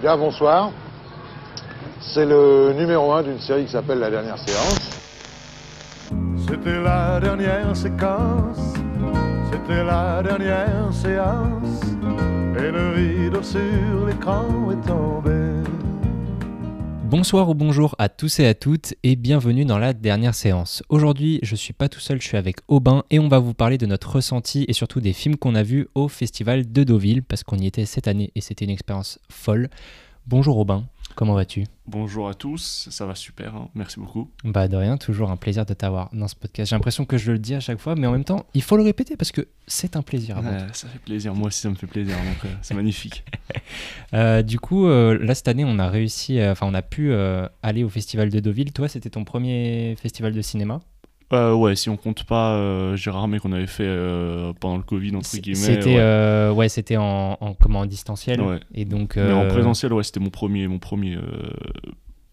Bien, bonsoir. C'est le numéro 1 d'une série qui s'appelle La dernière séance. C'était la dernière séquence, c'était la dernière séance, et le rideau sur l'écran est tombé. Bonsoir ou bonjour à tous et à toutes et bienvenue dans la dernière séance. Aujourd'hui, je suis pas tout seul, je suis avec Aubin et on va vous parler de notre ressenti et surtout des films qu'on a vus au festival de Deauville parce qu'on y était cette année et c'était une expérience folle. Bonjour Aubin, comment vas-tu? Bonjour à tous, ça va super, hein. merci beaucoup. Bah de rien, toujours un plaisir de t'avoir dans ce podcast. J'ai l'impression que je le dis à chaque fois, mais en même temps, il faut le répéter parce que c'est un plaisir. avant Ouais, ça fait plaisir, moi aussi ça me fait plaisir, donc euh, c'est magnifique. Euh, du coup, euh, là cette année, on a réussi, euh, enfin on a pu euh, aller au festival de Deauville. Toi, c'était ton premier festival de cinéma? Euh, ouais, si on compte pas euh, Gérard mais qu'on avait fait euh, pendant le Covid, entre guillemets. C'était ouais. ouais, c'était en, en comment en distanciel Ouais. et donc. Mais en présentiel, ouais, c'était mon premier, mon premier,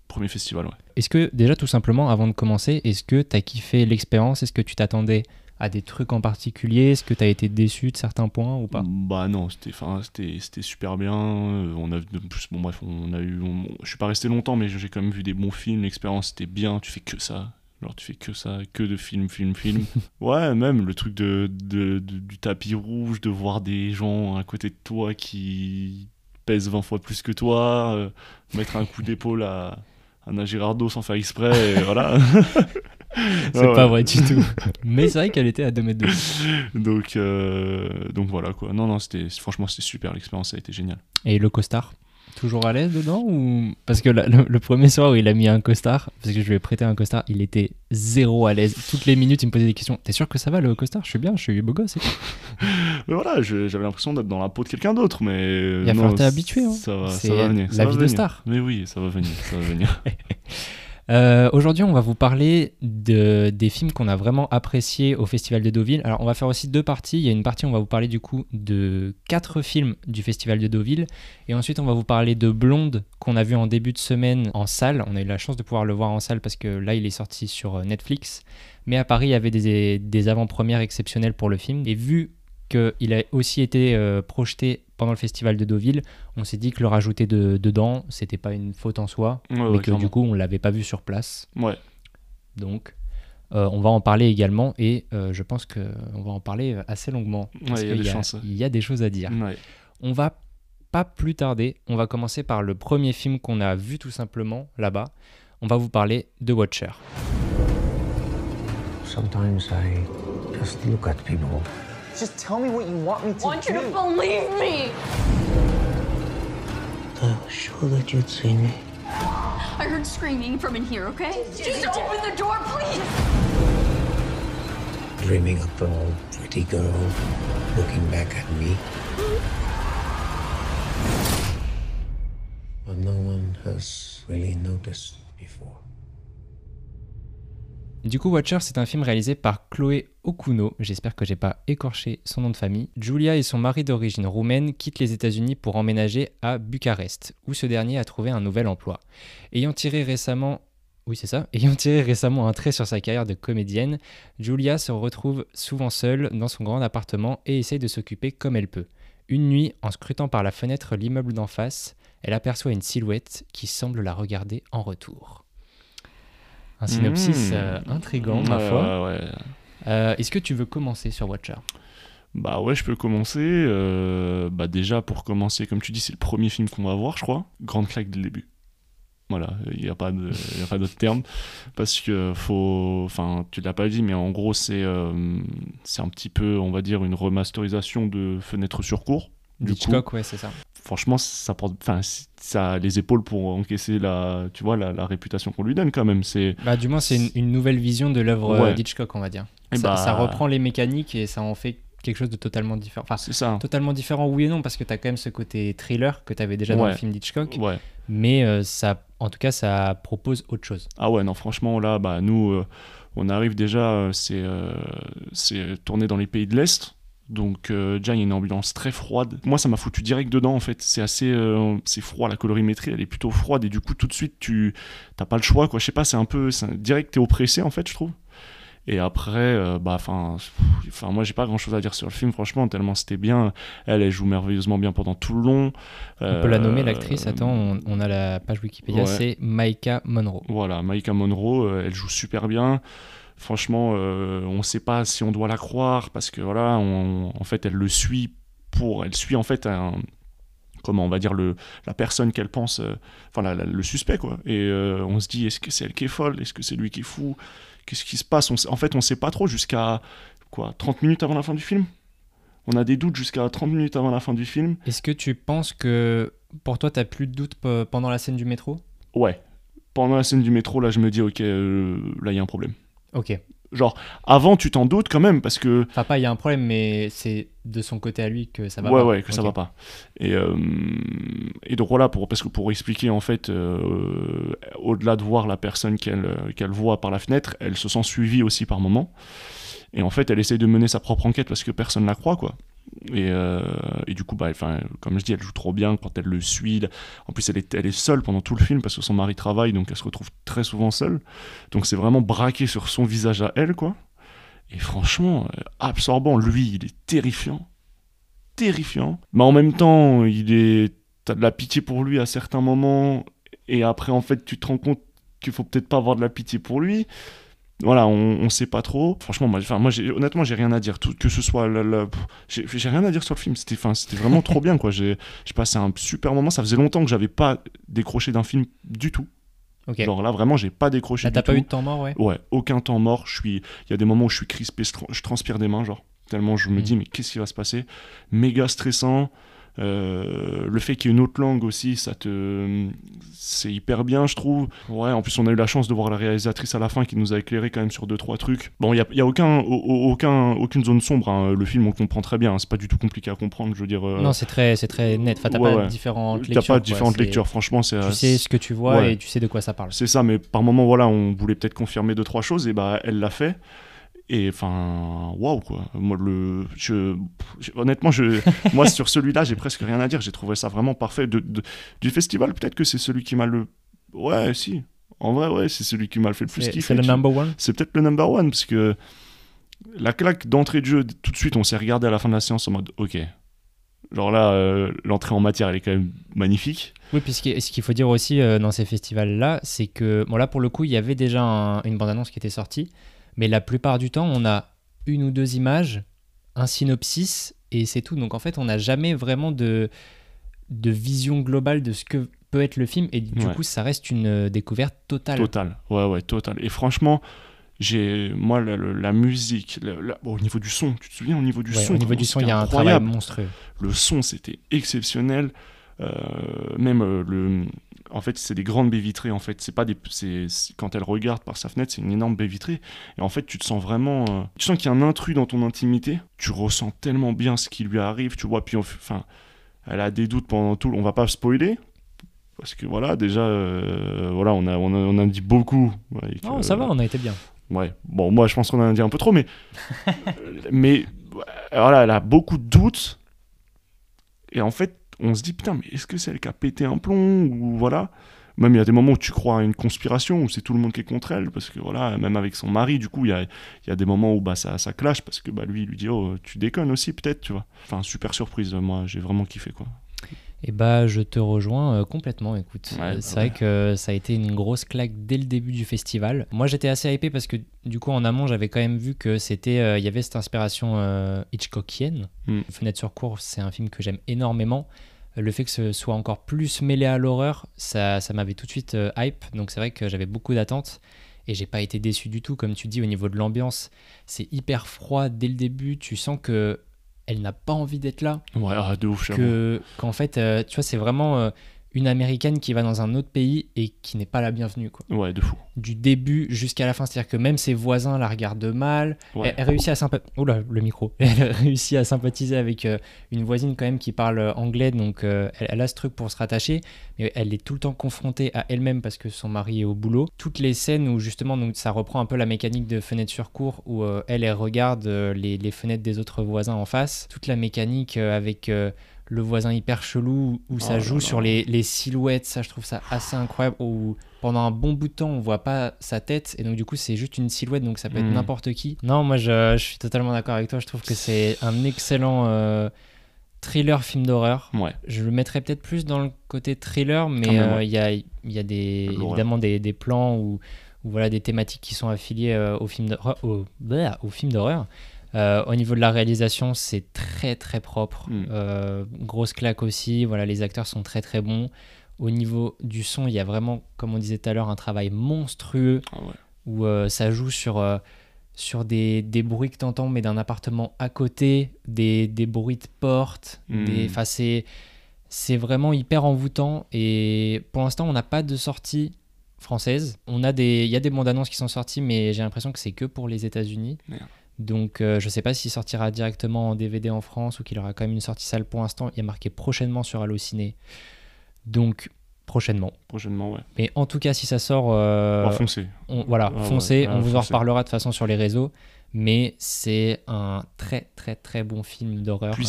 premier festival, ouais. Est-ce que déjà tout simplement, avant de commencer, est-ce que t'as kiffé l'expérience? Est-ce que tu t'attendais à des trucs en particulier? Est-ce que t'as été déçu de certains points ou pas? Bah non, c'était, c'était, c'était super bien. euh, On a, de plus, bon bref, on a eu, on- je suis pas resté longtemps, mais j'ai quand même vu des bons films. L'expérience était bien. Tu fais que ça. Genre tu fais que ça, que de films, films, films. ouais, même le truc de, de- de- du tapis rouge, de voir des gens à côté de toi qui pèsent 20 fois plus que toi, euh, mettre un coup d'épaule à, à un Girardot sans faire exprès, et voilà. C'est Ouais, pas ouais. vrai du tout. Mais c'est vrai qu'elle était à 2 mètres de haut. Donc, euh, donc voilà quoi. Non, non, c'était, franchement, c'était super. L'expérience a été géniale. Et le costard? Toujours à l'aise dedans ou? Parce que la- le, le premier soir où il a mis un costard, parce que je lui ai prêté un costard, il était zéro à l'aise. Toutes les minutes, il me posait des questions. T'es sûr que ça va le costard? Je suis bien, je suis beau gosse. et tout. Mais voilà, j'avais l'impression d'être dans la peau de quelqu'un d'autre, mais. Il va non, falloir t'habituer, hein. Ça va, C'est ça va venir. la ça va vie de star. Mais oui, ça va venir, ça va venir. Euh, Aujourd'hui, on va vous parler de, des films qu'on a vraiment appréciés au Festival de Deauville. Alors, on va faire aussi deux parties. Il y a une partie, on va vous parler du coup de quatre films du Festival de Deauville. Et ensuite, on va vous parler de Blonde qu'on a vu en début de semaine en salle. On a eu la chance de pouvoir le voir en salle parce que là, il est sorti sur euh, Netflix. Mais à Paris, il y avait des, des avant-premières exceptionnelles pour le film. Et vu qu'il a aussi été euh, projeté pendant le Festival de Deauville, on s'est dit que le rajouter de- dedans, c'était pas une faute en soi Ouais, mais ouais, que clairement. du coup on l'avait pas vu sur place. Ouais. Donc euh, on va en parler également et euh, je pense que on va en parler euh, assez longuement. parce il y a qu'il des chances. Il y a des choses à dire. Ouais. On va pas plus tarder, on va commencer par le premier film qu'on a vu tout simplement là-bas. On va vous parler de Watcher. Sometimes I just look at people. Just tell me what you want me to want you do. to believe me. I was sure that you'd see me. I heard screaming from in here, okay? Just open the door, please. Dreaming up an old pretty girl looking back at me. But no one has really noticed before. Du coup, Watcher, c'est un film réalisé par Chloé Okuno. J'espère que j'ai pas écorché son nom de famille. Julia et son mari d'origine roumaine quittent les États-Unis pour emménager à Bucarest, où ce dernier a trouvé un nouvel emploi. Ayant tiré récemment oui, c'est ça. Ayant tiré récemment un trait sur sa carrière de comédienne, Julia se retrouve souvent seule dans son grand appartement et essaye de s'occuper comme elle peut. Une nuit, en scrutant par la fenêtre l'immeuble d'en face, elle aperçoit une silhouette qui semble la regarder en retour. Un synopsis Mmh. euh, intrigant, ma foi. ouais, ouais. Euh, Est-ce que tu veux commencer sur Watcher? Bah ouais, je peux commencer. euh, bah déjà, pour commencer, comme tu dis, c'est le premier film qu'on va voir, je crois. Grande claque dès le début. Voilà, il n'y a pas d'autre terme. Parce que faut. Enfin, tu l'as pas dit, mais en gros, c'est euh, c'est un petit peu, on va dire, une remasterisation de Fenêtre sur cours. Du coup, Hitchcock, ouais, c'est ça. franchement, ça porte. Enfin, ça a les épaules pour encaisser la, tu vois, la, la réputation qu'on lui donne quand même. C'est. Bah, du moins, c'est une, une nouvelle vision de l'œuvre Ouais. d'Hitchcock, on va dire. Et ça, bah- ça reprend les mécaniques et ça en fait quelque chose de totalement différent. Enfin, C'est ça. totalement différent, oui et non, parce que tu as quand même ce côté thriller que tu avais déjà dans le film d'Hitchcock, Ouais. mais euh, ça, en tout cas, ça propose autre chose. Ah ouais, non, franchement, là, bah, nous, euh, on arrive déjà, euh, c'est euh, c'est tourné dans les pays de l'Est. Donc, euh, déjà, il y a une ambiance très froide. Moi, ça m'a foutu direct dedans, en fait. C'est assez euh, c'est froid, la colorimétrie, elle est plutôt froide. Et du coup, tout de suite, tu t'as pas le choix, quoi. Je sais pas, c'est un peu. c'est un- Direct, t'es oppressé, en fait, je trouve. Et après, euh, bah, enfin, enfin, moi, j'ai pas grand chose à dire sur le film, franchement, tellement c'était bien. Elle, elle joue merveilleusement bien pendant tout le long. On peut la nommer Euh, l'actrice. Attends, on, on a la page Wikipédia, ouais. c'est Maika Monroe. Voilà, Maïka Monroe, euh, elle joue super bien. Franchement, euh, on ne sait pas si on doit la croire parce que voilà, on- en fait, elle le suit pour, elle suit en fait un, comment on va dire le, la personne qu'elle pense, euh, enfin la- la- le suspect quoi. Et euh, on se dit, est-ce que c'est elle qui est folle, est-ce que c'est lui qui est fou, qu'est-ce qui se passe? On En fait, on ne sait pas trop jusqu'à quoi, 30 minutes avant la fin du film? On a des doutes jusqu'à 30 minutes avant la fin du film. Est-ce que tu penses que pour toi, t'as plus de doute pe- pendant la scène du métro? Ouais. Pendant la scène du métro, là, je me dis, ok, euh, là, il y a un problème. Ok. Genre, avant, tu t'en doutes quand même, parce que. Pas il y a un problème, mais c'est de son côté à lui que ça va ouais, pas. ouais, que ça va pas. Et, euh, et donc voilà, pour, parce que pour expliquer, en fait, euh, au-delà de voir la personne qu'elle euh, qu'elle voit par la fenêtre, elle se sent suivie aussi par moment. Et en fait, elle essaye de mener sa propre enquête parce que personne la croit, quoi. Et, euh, et du coup, bah, comme je dis, elle joue trop bien quand elle le suit. En plus, elle est, elle est seule pendant tout le film parce que son mari travaille, donc elle se retrouve très souvent seule. Donc c'est vraiment braqué sur son visage à elle, quoi. Et franchement, euh, absorbant. Lui, il est terrifiant. Terrifiant. Mais en même temps, il est. T'as de la pitié pour lui à certains moments. Et après, en fait, tu te rends compte qu'il faut peut-être pas avoir de la pitié pour lui. Voilà, on, on sait pas trop. Franchement, moi, enfin, moi honnêtement, j'ai rien à dire. Tout, que ce soit. j'ai rien à dire sur le film. C'était vraiment trop bien, quoi. J'ai j'ai passé un super moment. Ça faisait longtemps que j'avais pas décroché d'un film du tout. Genre là, vraiment, j'ai pas décroché du t'as pas tout. eu de temps mort, ouais. Ouais, aucun temps mort. Je suis, il y a des moments où je suis crispé, je transpire des mains, genre tellement je me Mm. dis mais qu'est-ce qui va se passer? Méga stressant. Euh, le fait qu'il y ait une autre langue aussi, ça te, c'est hyper bien, je trouve. Ouais, en plus on a eu la chance de voir la réalisatrice à la fin qui nous a éclairé quand même sur deux trois trucs. Bon, il y a, il y a aucun, au- au- aucun, aucune zone sombre. hein. Le film on comprend très bien. hein. C'est pas du tout compliqué à comprendre. Je veux dire. euh, Non, c'est très, c'est très net. Enfin, t'as ouais, pas ouais. différentes T'as lectures. pas quoi. différentes lectures. Franchement, c'est. Tu sais ce que tu vois ouais. et tu sais de quoi ça parle. C'est ça, mais par moment, voilà, on voulait peut-être confirmer deux, trois choses, et bah, elle l'a fait. Et enfin, waouh, quoi. Moi, le, je, je- honnêtement, je, moi, sur celui-là, j'ai presque rien à dire. J'ai trouvé ça vraiment parfait. De, de- du festival, peut-être que c'est celui qui m'a le. Ouais, si. En vrai, ouais, c'est celui qui m'a le fait le plus C'est kiffer. c'est le number one? C'est peut-être le number one, parce que la claque d'entrée de jeu, tout de suite, on s'est regardé à la fin de la séance en mode, ok. Genre là, euh, l'entrée en matière, elle est quand même magnifique. Oui, puis ce qui- ce qu'il faut dire aussi euh, dans ces festivals-là, c'est que, bon là pour le coup, il y avait déjà un- une bande-annonce qui était sortie, mais la plupart du temps, on a une ou deux images, un synopsis, et c'est tout. Donc en fait, on n'a jamais vraiment de, de vision globale de ce que peut être le film, et du Ouais. coup, ça reste une euh, découverte totale. Total, ouais, ouais, total. Et franchement, j'ai, moi, la, la- la musique, la- la- bon, au niveau du son, tu te souviens, au niveau du Ouais, son, au niveau du son, il y a un travail incroyable. monstrueux. Le son, c'était exceptionnel. Euh, même euh, le, en fait, c'est des grandes baies vitrées. En fait, c'est pas des, c'est, quand elle regarde par sa fenêtre, c'est une énorme baie vitrée. Et en fait, tu te sens vraiment, euh, tu sens qu'il y a un intrus dans ton intimité. Tu ressens tellement bien ce qui lui arrive, tu vois. Puis, enfin, elle a des doutes pendant tout. On va pas spoiler. Parce que voilà, déjà, euh, voilà, on a, on a, on a dit beaucoup. ouais, et que- Oh, ça va, on a été bien. Ouais, bon, moi je pense qu'on en a dit un peu trop, mais. mais voilà, elle a beaucoup de doutes. Et en fait, on se dit, putain, mais est-ce que c'est elle qui a pété un plomb Ou voilà. Même il y a des moments où tu crois à une conspiration, où c'est tout le monde qui est contre elle, parce que voilà, même avec son mari, du coup, il y a, y a des moments où bah, ça, ça clash, parce que bah, lui, il lui dit, oh, tu déconnes aussi, peut-être, tu vois. Enfin, super surprise, moi, j'ai vraiment kiffé, quoi. Et bah, je te rejoins euh, complètement. Écoute, Ouais, Euh, bah c'est ouais. vrai que ça a été une grosse claque dès le début du festival. Moi, j'étais assez hypé parce que du coup, en amont, j'avais quand même vu que c'était, euh, il y avait cette inspiration euh, Hitchcockienne. Mm. Fenêtre sur cour, c'est un film que j'aime énormément. Euh, Le fait que ce soit encore plus mêlé à l'horreur, ça, ça m'avait tout de suite euh, hype. Donc c'est vrai que j'avais beaucoup d'attentes. Et j'ai pas été déçu du tout, comme tu dis, au niveau de l'ambiance. C'est hyper froid dès le début. Tu sens que elle n'a pas envie d'être là. Ouais, ah, de ouf, que qu'en fait euh, tu vois c'est vraiment euh, une américaine qui va dans un autre pays et qui n'est pas la bienvenue quoi. Ouais, de fou. du début jusqu'à la fin c'est à dire que même ses voisins la regardent mal. Ouais. elle, elle réussit à sympathiser Oula, le micro. Elle réussit à sympathiser avec euh, une voisine quand même qui parle euh, anglais donc euh, elle, elle a ce truc pour se rattacher mais elle est tout le temps confrontée à elle-même parce que son mari est au boulot. Toutes les scènes où justement donc ça reprend un peu la mécanique de fenêtre sur cour où euh, elle elle regarde les, les fenêtres des autres voisins en face. Toute la mécanique avec le voisin hyper chelou où ça Oh joue là. sur les, les silhouettes. Ça, je trouve ça assez incroyable. Où pendant un bon bout de temps, on voit pas sa tête et donc du coup, c'est juste une silhouette, donc ça peut être Mm. n'importe qui. Non, moi, je, je suis totalement d'accord avec toi. Je trouve que c'est un excellent euh, thriller film d'horreur. Ouais. Je le mettrais peut-être plus dans le côté thriller, mais euh, il y, a, il y a des, L'horreur. évidemment des, des plans ou ou voilà des thématiques qui sont affiliées euh, au film d'horreur. Au film d'horreur. Euh, au niveau de la réalisation, c'est très très propre. Mm. Euh, grosse claque aussi. Voilà, les acteurs sont très très bons. Au niveau du son, il y a vraiment, comme on disait tout à l'heure, un travail monstrueux Ah ouais. où euh, ça joue sur, sur des, des bruits que tu entends, mais d'un appartement à côté, des, des bruits de porte. Mm. Des, c'est, c'est vraiment hyper envoûtant. Et pour l'instant, on n'a pas de sortie française. On a des, il y a des bandes annonces qui sont sorties, mais j'ai l'impression que c'est que pour les États-Unis. Merde. Donc, euh, je sais pas s'il sortira directement en DVD en France ou qu'il aura quand même une sortie salle pour l'instant. Il y a marqué prochainement sur Allociné. Donc, prochainement. Prochainement, ouais. Mais en tout cas, si ça sort, euh, foncer. on- voilà, Ah foncez, ouais, on vous en foncez. reparlera de façon sur les réseaux. Mais c'est un très très très bon film d'horreur. Puis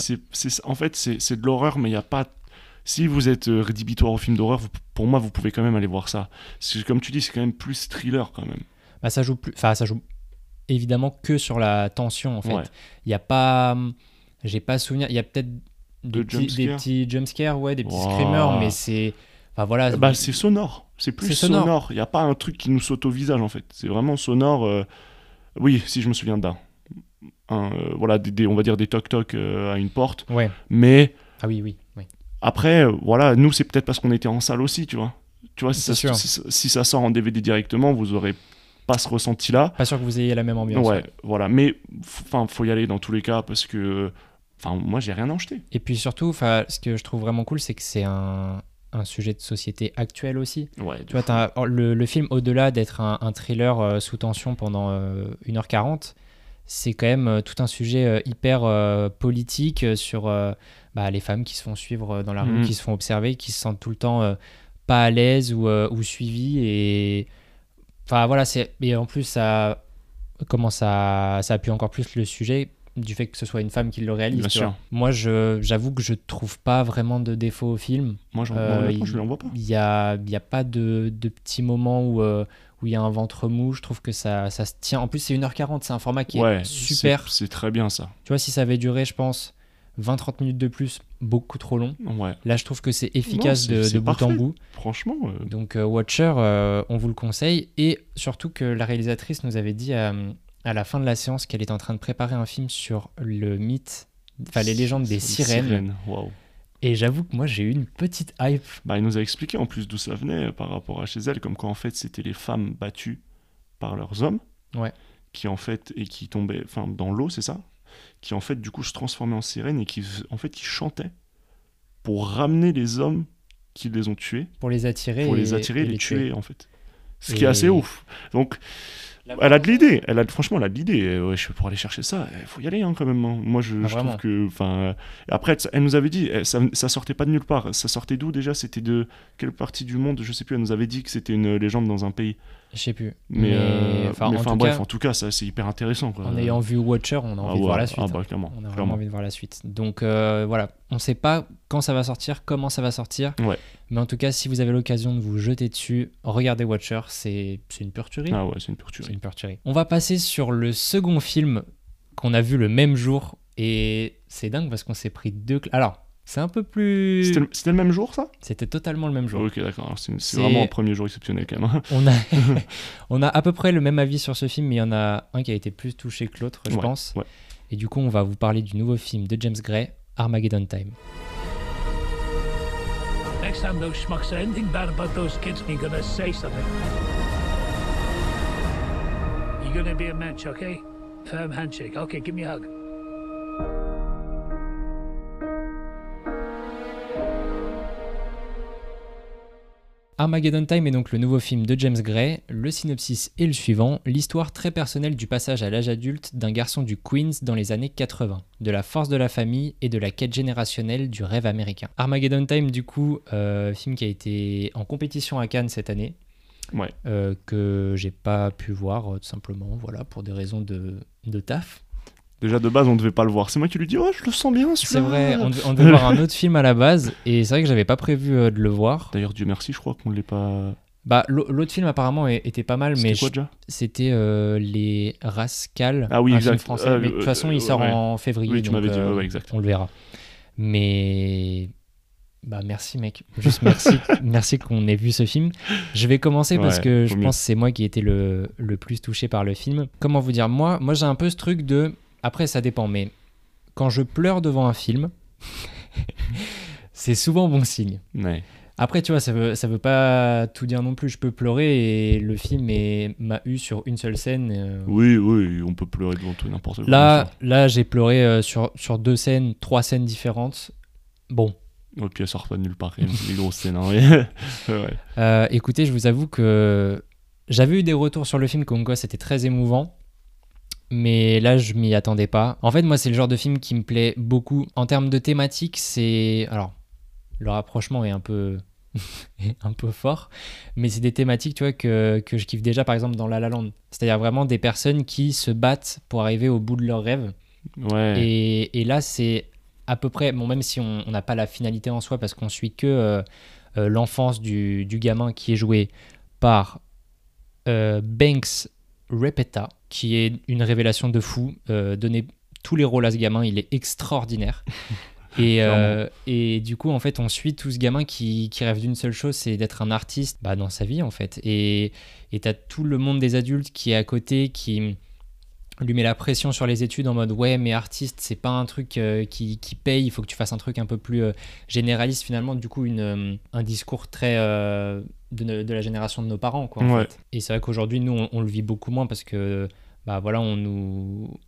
en fait, c'est, de l'horreur, mais il n'y a pas. Si vous êtes euh, rédhibitoire au film d'horreur, pour moi, vous pouvez quand même aller voir ça. Comme tu dis, c'est quand même plus thriller quand même. Bah, ça joue plus, enfin ça joue évidemment que sur la tension en fait. Ouais. Il y a pas, hum, j'ai pas souvenir. Il y a peut-être des, De petits, des jumpscares petits jumpscares, ouais, des petits Wow. screamers, mais c'est, enfin voilà. Bah, c'est sonore. C'est plus sonore. Il n'y a pas un truc qui nous saute au visage en fait. C'est vraiment sonore. euh, Oui, si je me souviens d'un. Un, euh, voilà, des, des- on va dire des toc-toc euh, à une porte. ouais. Mais Ah oui, oui, oui. après, euh, voilà, nous, c'est peut-être parce qu'on était en salle aussi, tu vois. Tu vois, si C'est ça, sûr. si, si ça sort en DVD directement, vous aurez pas ce ressenti-là. Pas sûr que vous ayez la même ambiance. Ouais, voilà. Mais enfin, faut y aller dans tous les cas parce que, enfin, moi, j'ai rien à en jeter. Et puis surtout, 'fin, ce que je trouve vraiment cool, c'est que c'est un, un sujet de société actuel aussi. Ouais. Tu vois, oh, le, le film, au-delà d'être un, un thriller euh, sous tension pendant euh, 1h40, c'est quand même euh, tout un sujet euh, hyper politique sur bah, les femmes qui se font suivre dans la rue, Mhm. qui se font observer, qui se sentent tout le temps pas à l'aise ou, ou suivies. Et enfin voilà, c'est et en plus ça comment ça ça appuie encore plus le sujet du fait que ce soit une femme qui le réalise. Bien sûr. Moi, je j'avoue que je trouve pas vraiment de défaut au film. Moi, j'en, Euh, il- je l'en vois pas. Il n'y a, il y a pas de, de petits moments où euh, où il y a un ventre mou. Je trouve que ça, ça se tient. En plus, c'est 1h40. C'est un format qui ouais, est super. C'est, c'est très bien ça. Tu vois, si ça avait duré, je pense, 20-30 minutes de plus, beaucoup trop long. Ouais. Là, je trouve que c'est efficace de, bout en bout. Franchement, euh, Donc, euh, Watcher, euh, on vous le conseille. Et surtout que la réalisatrice nous avait dit à, à la fin de la séance qu'elle était en train de préparer un film sur le mythe, enfin les légendes des sirènes. Et j'avoue que moi, j'ai eu une petite hype. Bah, elle nous a expliqué en plus d'où ça venait par rapport à chez elle, comme quoi en fait c'était les femmes battues par leurs hommes, Ouais. qui en fait et qui tombaient, enfin dans l'eau, c'est ça, qui en fait du coup se transformaient en sirènes et qui en fait qui chantaient pour ramener les hommes qui les ont tués, Pour les attirer. pour les attirer, et les, tuer, en fait. Ce qui est assez ouf. Donc elle a de l'idée, elle a franchement elle a de l'idée. Euh, Ouais, je pour aller chercher ça, il faut y aller hein, quand même. hein. Moi je, Ah, je trouve que, enfin, euh, après elle nous avait dit, eh, ça, ça sortait pas de nulle part. Ça sortait d'où déjà? C'était de quelle partie du monde? Je sais plus. Elle nous avait dit que c'était une légende dans un pays. Je sais plus. Mais, euh, enfin, mais en tout bref, cas, en tout cas, ça c'est hyper intéressant. Quoi. en ayant vu Watcher, on a Ah envie de ouais, voir la suite. Ah bah clairement. On a vraiment clairement. envie de voir la suite. Donc euh, voilà, on ne sait pas quand ça va sortir, comment ça va sortir. Ouais. Mais en tout cas, si vous avez l'occasion de vous jeter dessus, regardez Watcher, c'est une pure tuerie. Ah ouais, c'est une pure tuerie. une pure tuerie. On va passer sur le second film qu'on a vu le même jour. Et c'est dingue parce qu'on s'est pris deux... Alors, c'est un peu plus... C'était le- même jour ça? C'était totalement le même jour. Ok, d'accord. C'est vraiment un premier jour exceptionnel quand même. hein. On a, on a à peu près le même avis sur ce film, mais il y en a un qui a été plus touché que l'autre, je Ouais, pense. ouais. Et du coup, on va vous parler du nouveau film de James Gray, Armageddon Time. Next time those schmucks say anything bad about those kids, you're gonna say something. You're gonna be a mensch, okay? Firm handshake. Okay, give me a hug. Armageddon Time est donc le nouveau film de James Gray. Le synopsis est le suivant l'histoire très personnelle du passage à l'âge adulte d'un garçon du Queens dans les années 80, de la force de la famille et de la quête générationnelle du rêve américain. Armageddon Time, du coup, euh, film qui a été en compétition à Cannes cette année, Ouais. euh, que j'ai pas pu voir euh, tout simplement, voilà, pour des raisons de, de taf. Déjà de base, on devait pas le voir. C'est moi qui lui dis Oh, je le sens bien C'est vrai, on, devait- on devait voir un autre film à la base, et c'est vrai que j'avais pas prévu euh, de le voir. D'ailleurs, Dieu merci, je crois qu'on l'ait pas. Bah, l'au- l'autre film apparemment était pas mal, mais C'était quoi je- déjà? c'était euh, Les Rascals, Ah oui, un film français. Euh, mais de toute façon, il euh, sort ouais. en février, Oui, tu donc m'avais dit, euh, ouais, on le verra. Mais bah merci mec, juste merci, merci qu'on ait vu ce film. Je vais commencer parce Ouais, que je mieux. pense que c'est moi qui ai été le, le plus touché par le film. Comment vous dire, moi, moi j'ai un peu ce truc de, après ça dépend, mais quand je pleure devant un film, c'est souvent bon signe. Ouais. Après, tu vois, ça veut, ça veut pas tout dire non plus. Je peux pleurer et le film m'a eu sur une seule scène. euh, Oui, oui, on peut pleurer devant tout et n'importe quoi. Là, là j'ai pleuré euh, sur, sur deux scènes, trois scènes différentes. Bon, Ouais, puis elle sort pas de nulle part, des grosses scènes. hein. Ouais. Euh, écoutez, je vous avoue que j'avais eu des retours sur le film comme quoi c'était très émouvant. Mais là, je m'y attendais pas. En fait, moi, c'est le genre de film qui me plaît beaucoup. En termes de thématique, c'est. Alors, le rapprochement est un peu. un peu fort. Mais c'est des thématiques, tu vois, que, que je kiffe déjà, par exemple, dans La La Land. C'est-à-dire vraiment des personnes qui se battent pour arriver au bout de leurs rêves. Ouais. Et, et là, c'est à peu près, bon, même si on on n'a pas la finalité en soi, parce qu'on suit que euh, euh, l'enfance du, du gamin qui est joué par euh, Banks Repeta, qui est une révélation de fou. Euh, donner tous les rôles à ce gamin, il est extraordinaire. Et, euh, et du coup, en fait, on suit tout ce gamin qui, qui rêve d'une seule chose, c'est d'être un artiste bah, dans sa vie, en fait. Et t'as tout le monde des adultes qui est à côté, qui lui met la pression sur les études en mode ouais mais artiste c'est pas un truc euh, qui, qui paye il faut que tu fasses un truc un peu plus euh, généraliste finalement du coup une, un discours très de, la génération de nos parents quoi en Ouais. fait. et c'est vrai qu'aujourd'hui nous on, on le vit beaucoup moins parce que bah voilà on nous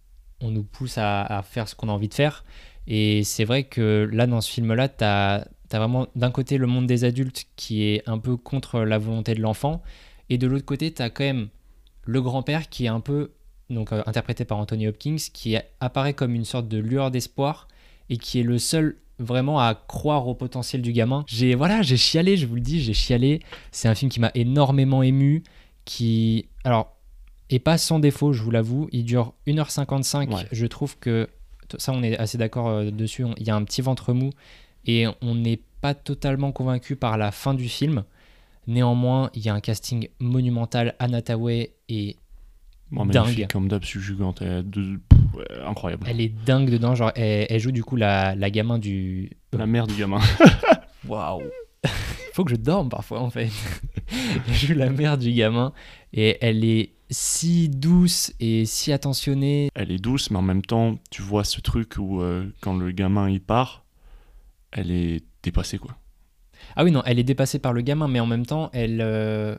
on nous pousse à, à faire ce qu'on a envie de faire et c'est vrai que là dans ce film là t'as as vraiment d'un côté le monde des adultes qui est un peu contre la volonté de l'enfant et de l'autre côté t'as quand même le grand-père qui est un peu donc euh, interprété par Anthony Hopkins, qui apparaît comme une sorte de lueur d'espoir et qui est le seul vraiment à croire au potentiel du gamin. J'ai voilà, j'ai chialé, je vous le dis, j'ai chialé. C'est un film qui m'a énormément ému, qui alors est pas sans défaut, je vous l'avoue. Il dure 1h55. Ouais. Je trouve que ça, on est assez d'accord euh, dessus. Il y a un petit ventre mou et on n'est pas totalement convaincu par la fin du film. Néanmoins, il y a un casting monumental. Anna Tawai est Bon, dingue. comme d'hab, subjugante. de- ouais, incroyable. Elle est dingue dedans, genre elle, elle joue du coup la, la gamin du. La mère du gamin. Waouh Faut que je dorme parfois en fait. elle joue la mère du gamin et elle est si douce et si attentionnée. elle est douce, mais en même temps, tu vois ce truc où euh, quand le gamin il part, elle est dépassée quoi. Ah oui, non, elle est dépassée par le gamin, mais en même temps, elle. euh,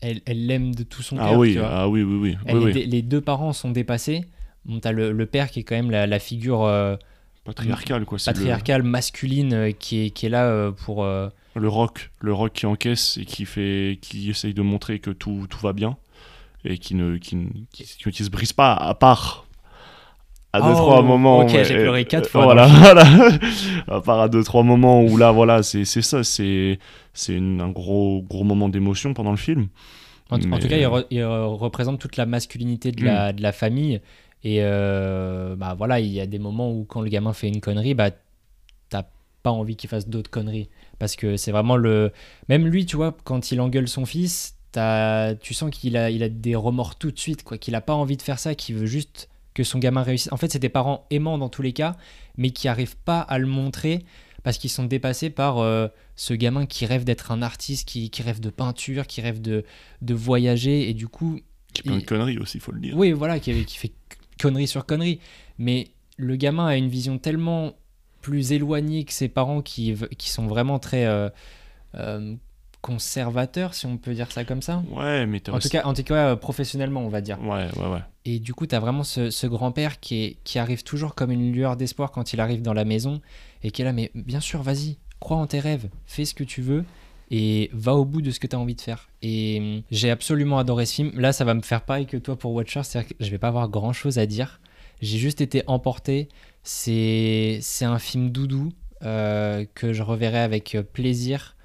Elle l'aime de tout son cœur. Ah oui, vois. ah oui, oui, oui. Elle oui, est oui. Les deux parents sont dépassés. Bon, t'as le, le père qui est quand même la, la figure euh, Patriarcal quoi. le- patriarcale, masculine, euh, qui, est, qui est là euh, pour. Le, rock, le rock qui encaisse et qui fait, qui essaye de montrer que tout, tout va bien et qui ne, qui, qui, qui- qui se brise pas à part. À deux Oh, trois moments. ok, j'ai pleuré quatre fois Voilà, voilà. à part à deux trois moments où là, voilà, c'est c'est ça, c'est c'est un gros gros moment d'émotion pendant le film. En, tout cas, il, re- il, représente toute la masculinité de Mm. la, de la famille. Et euh, bah voilà, il y a des moments où quand le gamin fait une connerie, bah t'as pas envie qu'il fasse d'autres conneries. Parce que c'est vraiment le. Même lui, tu vois, quand il engueule son fils, t'as- tu sens qu'il a, il a des remords tout de suite, quoi. Qu'il a pas envie de faire ça, qu'il veut juste que son gamin réussisse. En fait, c'est des parents aimants dans tous les cas, mais qui arrivent pas à le montrer parce qu'ils sont dépassés par euh, ce gamin qui rêve d'être un artiste, qui, qui rêve de peinture, qui rêve de, de voyager, et du coup, Qui est plein de Il- conneries aussi, faut le dire. oui, voilà, qui, qui fait connerie sur connerie. Mais le gamin a une vision tellement plus éloignée que ses parents qui, qui sont vraiment très euh, euh, conservateurs, si on peut dire ça comme ça. Ouais, mais En tout cas, en tout cas euh, professionnellement, on va dire. Ouais, ouais, ouais. Et du coup, tu as vraiment ce, ce grand-père qui, est- qui arrive toujours comme une lueur d'espoir quand il arrive dans la maison et qui est là, mais bien sûr, vas-y, crois en tes rêves, fais ce que tu veux et va au bout de ce que tu as envie de faire. Et hum, j'ai absolument adoré ce film. Là, ça va me faire pareil que toi pour Watcher, c'est-à-dire que je vais pas avoir grand-chose à dire. J'ai juste été emporté. C'est c'est un film doudou euh, que je reverrai avec euh, plaisir.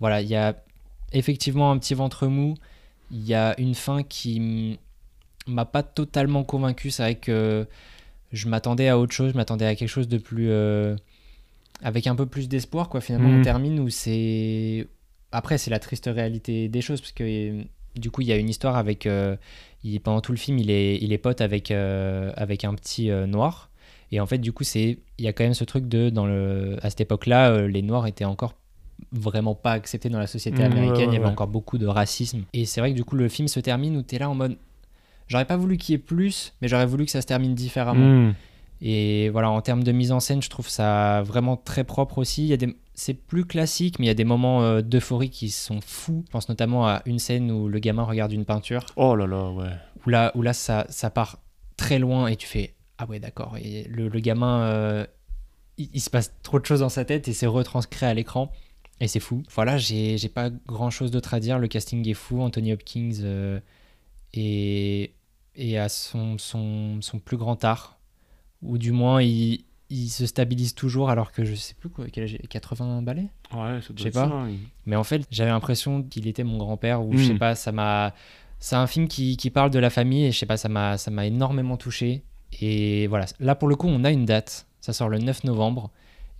Voilà, il y a effectivement un petit ventre mou. Il y a une fin qui hum, m'a pas totalement convaincu. C'est vrai que je m'attendais à autre chose, je m'attendais à quelque chose de plus. euh, avec un peu plus d'espoir, quoi. Finalement, on termine où c'est. Après, c'est la triste réalité des choses, parce que euh, du coup, il y a une histoire avec. euh, il, pendant tout le film, il est, il est pote avec, euh, avec un petit euh, noir. Et en fait, du coup, c'est il y a quand même ce truc de. Dans le, à cette époque-là, les noirs étaient encore vraiment pas acceptés dans la société ouais, américaine. ouais, il y avait ouais. encore beaucoup de racisme. Et c'est vrai que du coup, le film se termine où tu es là en mode. J'aurais pas voulu qu'il y ait plus, mais j'aurais voulu que ça se termine différemment. Mm. Et voilà, en termes de mise en scène, je trouve ça vraiment très propre aussi. Il y a des... C'est plus classique, mais il y a des moments euh, d'euphorie qui sont fous. Je pense notamment à une scène où le gamin regarde une peinture, Oh là là, ouais. où là, où là ça, ça part très loin et tu fais Ah ouais, d'accord. Et le, le gamin, euh, il, il se passe trop de choses dans sa tête et c'est retranscrit à l'écran. Et c'est fou. Voilà, j'ai pas grand chose d'autre à dire. Le casting est fou. Anthony Hopkins euh, est, est à son, son, son plus grand art. Ou du moins, il, il se stabilise toujours alors que je sais plus quoi, quel âge il a, 80 balais? Ouais, ça Je doit sais être pas. ça, mais en fait, j'avais l'impression qu'il était mon grand-père, ou je sais Mm. pas, ça m'a. C'est un film qui, qui parle de la famille, et je sais pas, ça m'a ça m'a énormément touché. Et voilà, là pour le coup, on a une date. Ça sort le 9 novembre,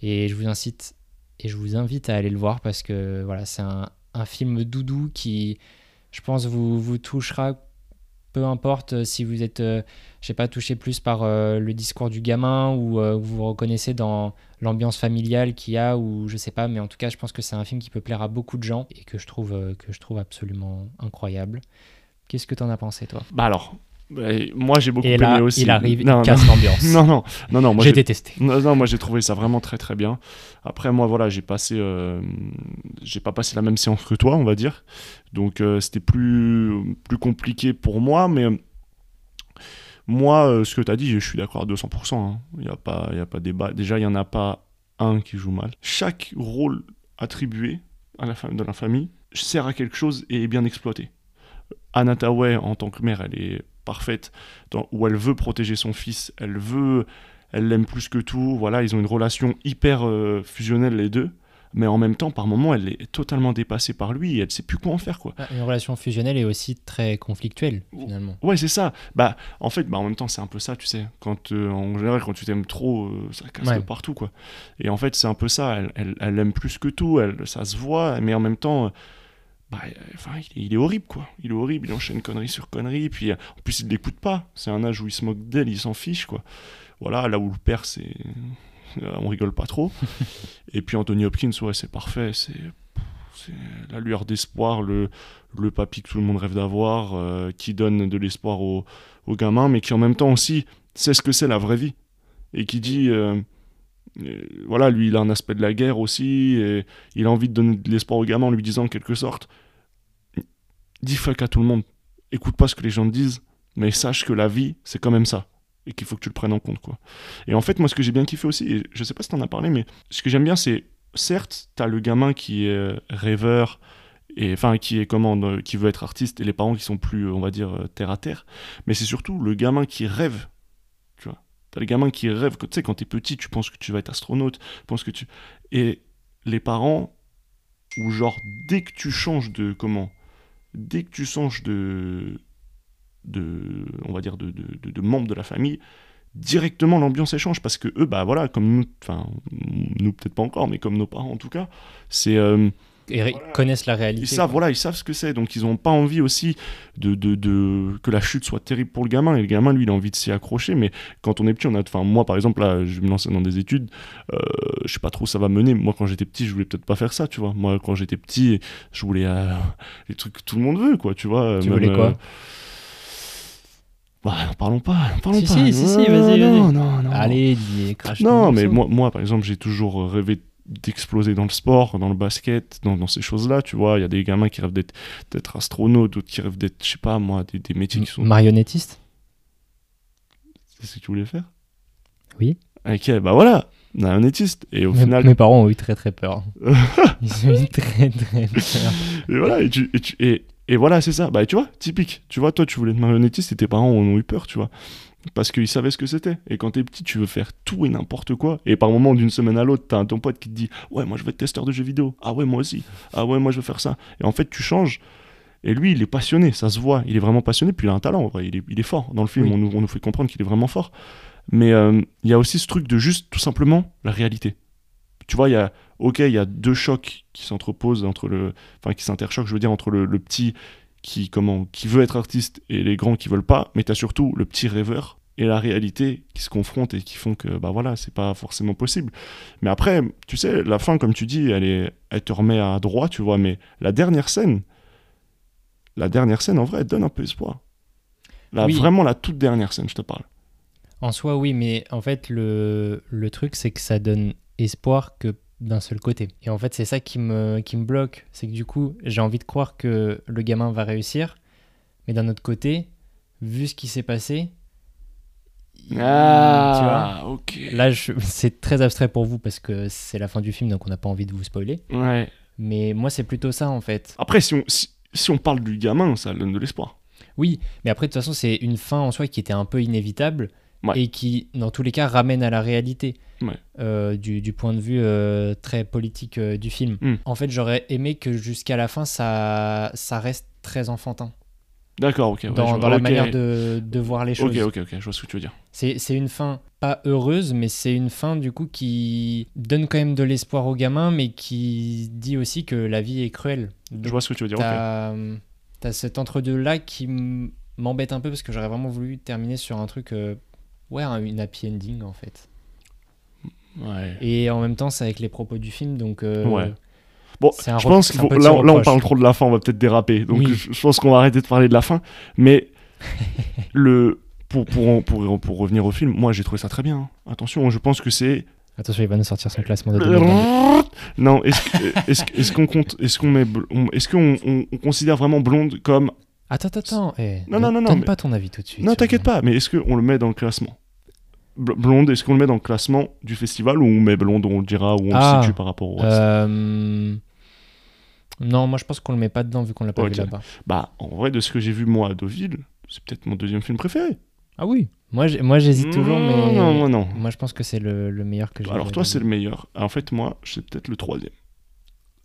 et je vous incite et je vous invite à aller le voir parce que voilà, c'est un, un film doudou qui, je pense, vous, vous touchera. Peu importe euh, si vous êtes, euh, je sais pas, touché plus par euh, le discours du gamin ou vous vous reconnaissez dans l'ambiance familiale qu'il y a ou je sais pas, mais en tout cas, je pense que c'est un film qui peut plaire à beaucoup de gens et que je trouve, que je trouve absolument incroyable. Qu'est-ce que t'en as pensé, toi? Bah alors, moi j'ai beaucoup Et aimé aussi. il arrive, non, il casse l'ambiance. non, non, non, non, moi J'ai détesté. Non, non, moi j'ai trouvé ça vraiment très très bien. Après, moi voilà, j'ai passé, euh, j'ai pas passé la même séance que toi, on va dire. Donc euh, c'était plus plus compliqué pour moi, mais euh, moi, euh, ce que tu as dit, je suis d'accord à 200%. hein. Il n'y a pas, il a pas débat. Déjà, il y en a pas un qui joue mal. Chaque rôle attribué à la fam- dans la famille sert à quelque chose et est bien exploité. Anna Tawai, en tant que mère, elle est parfaite, dans- où elle veut protéger son fils, elle veut elle l'aime plus que tout. Voilà, ils ont une relation hyper euh, fusionnelle les deux, mais en même temps, par moments, elle est totalement dépassée par lui et elle sait plus quoi en faire quoi. Ah, Une relation fusionnelle est aussi très conflictuelle, finalement. Ouais, c'est ça. Bah, en fait, bah, en même temps, c'est un peu ça, tu sais. Quand, euh, en général, quand tu t'aimes trop, euh, ça casse Ouais. de partout, quoi. Et en fait, c'est un peu ça. Elle, elle, elle aime plus que tout. Elle, ça se voit, mais en même temps, bah, euh, enfin, il, est- horrible, quoi. Il est horrible. Il enchaîne connerie sur connerie. Puis, euh, en plus, il l'écoute pas. C'est un âge où il se moque d'elle, il s'en fiche, quoi. Voilà, là où le père, c'est, euh, on rigole pas trop. Et puis Anthony Hopkins, ouais, c'est parfait. C'est, c'est la lueur d'espoir, le, le papy que tout le monde rêve d'avoir, euh, qui donne de l'espoir aux, aux gamins, mais qui en même temps aussi sait ce que c'est la vraie vie. Et qui dit, euh, voilà, lui, il a un aspect de la guerre aussi, et il a envie de donner de l'espoir aux gamins en lui disant en quelque sorte, dis fuck à tout le monde, écoute pas ce que les gens te disent, mais sache que la vie, c'est quand même ça. Et qu'il faut que tu le prennes en compte, quoi. Et en fait, moi, ce que j'ai bien kiffé aussi, et je sais pas si t'en as parlé, mais ce que j'aime bien, c'est, certes, t'as le gamin qui est rêveur, et enfin qui est comment euh, qui veut être artiste et les parents qui sont plus on va dire euh, terre à terre mais c'est surtout le gamin qui rêve t'as le gamin qui rêve que tu sais quand t'es petit tu penses que tu vas être astronaute tu penses que tu et les parents ou genre dès que tu changes de comment dès que tu changes de de on va dire de, de, de, membre de la famille directement l'ambiance elle change parce que eux bah voilà comme nous enfin nous peut-être pas encore mais comme nos parents en tout cas c'est euh, Ré- connaissent la réalité. ils savent, quoi. voilà, ils savent ce que c'est, donc ils n'ont pas envie aussi de, de, de- que la chute soit terrible pour le gamin. Et le gamin, lui, il a envie de s'y accrocher. Mais quand on est petit, on a, enfin moi par exemple, là, je me lancer dans des études, euh, je sais pas trop où ça va mener. Moi, quand j'étais petit, je voulais peut-être pas faire ça, tu vois. Moi, quand j'étais petit, je voulais euh, les trucs que tout le monde veut, quoi, tu vois. Tu même, voulais quoi? Euh, Bah, parlons pas, parlons Si, pas. si, si, si, Non, vas-y, non, non, non. Allez, dis, crache Non, mais moi, moi, par exemple, j'ai toujours rêvé d'exploser dans le sport, dans le basket, dans, dans ces choses-là, tu vois. Il y a des gamins qui rêvent d'être, astronautes, d'autres qui rêvent d'être, je sais pas, moi, des, des métiers qui sont... Marionnettiste C'est ce que tu voulais faire? Oui. Ok, bah voilà, marionnettiste. Et au Mes- final... Mes parents ont eu très très peur. Ils ont eu très très peur. Et voilà, et, tu- et tu- et- et voilà, c'est ça. Bah, tu vois, typique. Tu vois, toi, tu voulais être marionnettiste et tes parents en ont eu peur, tu vois. Parce qu'ils savaient ce que c'était. Et quand t'es petit, tu veux faire tout et n'importe quoi. Et par moment, d'une semaine à l'autre, t'as un ton pote qui te dit Ouais, moi, je veux être testeur de jeux vidéo. Ah ouais, moi aussi. Ah ouais, moi, je veux faire ça. Et en fait, tu changes. Et lui, il est passionné, ça se voit. Il est vraiment passionné. Puis il a un talent, en vrai. Il est, il est fort. Dans le film, Oui. on, nous, on nous fait comprendre qu'il est vraiment fort. Mais euh, il y a aussi ce truc de juste tout simplement la réalité. Tu vois, il y a, ok, il y a deux chocs qui s'entreposent entre le, enfin qui s'interchoquent, je veux dire, entre le, le petit qui comment, qui veut être artiste et les grands qui veulent pas. Mais tu as surtout le petit rêveur et la réalité qui se confrontent et qui font que bah voilà, c'est pas forcément possible. Mais après, tu sais, la fin, comme tu dis, elle est, elle te remet à droit, tu vois. Mais la dernière scène, la dernière scène, en vrai, elle donne un peu espoir. Là, Oui. vraiment la toute dernière scène, je te parle. En soi, oui, mais en fait, le, le truc, c'est que ça donne espoir que d'un seul côté. Et en fait, c'est ça qui me, qui me bloque. C'est que du coup, j'ai envie de croire que le gamin va réussir, mais d'un autre côté, vu ce qui s'est passé, Ah, ok. tu vois, là, je- c'est très abstrait pour vous parce que c'est la fin du film, donc on n'a pas envie de vous spoiler. Ouais. Mais moi, c'est plutôt ça, en fait. Après, si on, si, si on parle du gamin, ça donne de l'espoir. Oui, mais après, de toute façon, c'est une fin en soi qui était un peu inévitable Ouais. et qui, dans tous les cas, ramène à la réalité Ouais. euh, du, du point de vue euh, très politique euh, du film. Mm. En fait, j'aurais aimé que jusqu'à la fin, ça, ça reste très enfantin D'accord, ok. ouais, dans, la manière de, de voir les choses. Ok, ok, ok, je vois ce que tu veux dire. C'est une fin pas heureuse, mais c'est une fin du coup qui donne quand même de l'espoir aux gamins, mais qui dit aussi que la vie est cruelle. Je vois ce que tu veux dire. T'as cet entre-deux-là qui m'embête un peu parce que j'aurais vraiment voulu terminer sur un truc, ouais, un- une happy ending en fait. Ouais. Et en même temps, c'est avec les propos du film, donc. euh, Ouais. Bon, c'est un je pense petit là, on- là, on parle trop de la fin, on va peut-être déraper. Donc, Oui. je, je pense qu'on va arrêter de parler de la fin. Mais le, pour, pour, pour, pour revenir au film, moi, j'ai trouvé ça très bien. hein. Attention, je pense que c'est Attention, il va nous sortir son classement de 2022. non, est-ce que- est-ce que- est-ce qu'on compte, est-ce qu'on met, est-ce qu'on on- on considère vraiment blonde comme Attends, attends, attends. eh, Non, non, non, non, Donne mais- pas ton avis tout de suite. Non, t'inquiète pas, mais est-ce qu'on le met dans le classement? Bl- Blonde, est-ce qu'on le met dans le classement du festival ou on met blonde, on le dira, ou on Ah, le situe par rapport au reste? Euh, Non, moi je pense qu'on le met pas dedans vu qu'on l'a pas Ok. vu là-bas. Bah, en vrai, de ce que j'ai vu moi à Deauville, c'est peut-être mon deuxième film préféré. Ah oui. Moi, j'ai- moi j'hésite toujours, mais. Non, non, non, non. Moi je pense que c'est le, le meilleur que j'ai Alors vu toi, à c'est le meilleur. En fait, moi, c'est peut-être le troisième.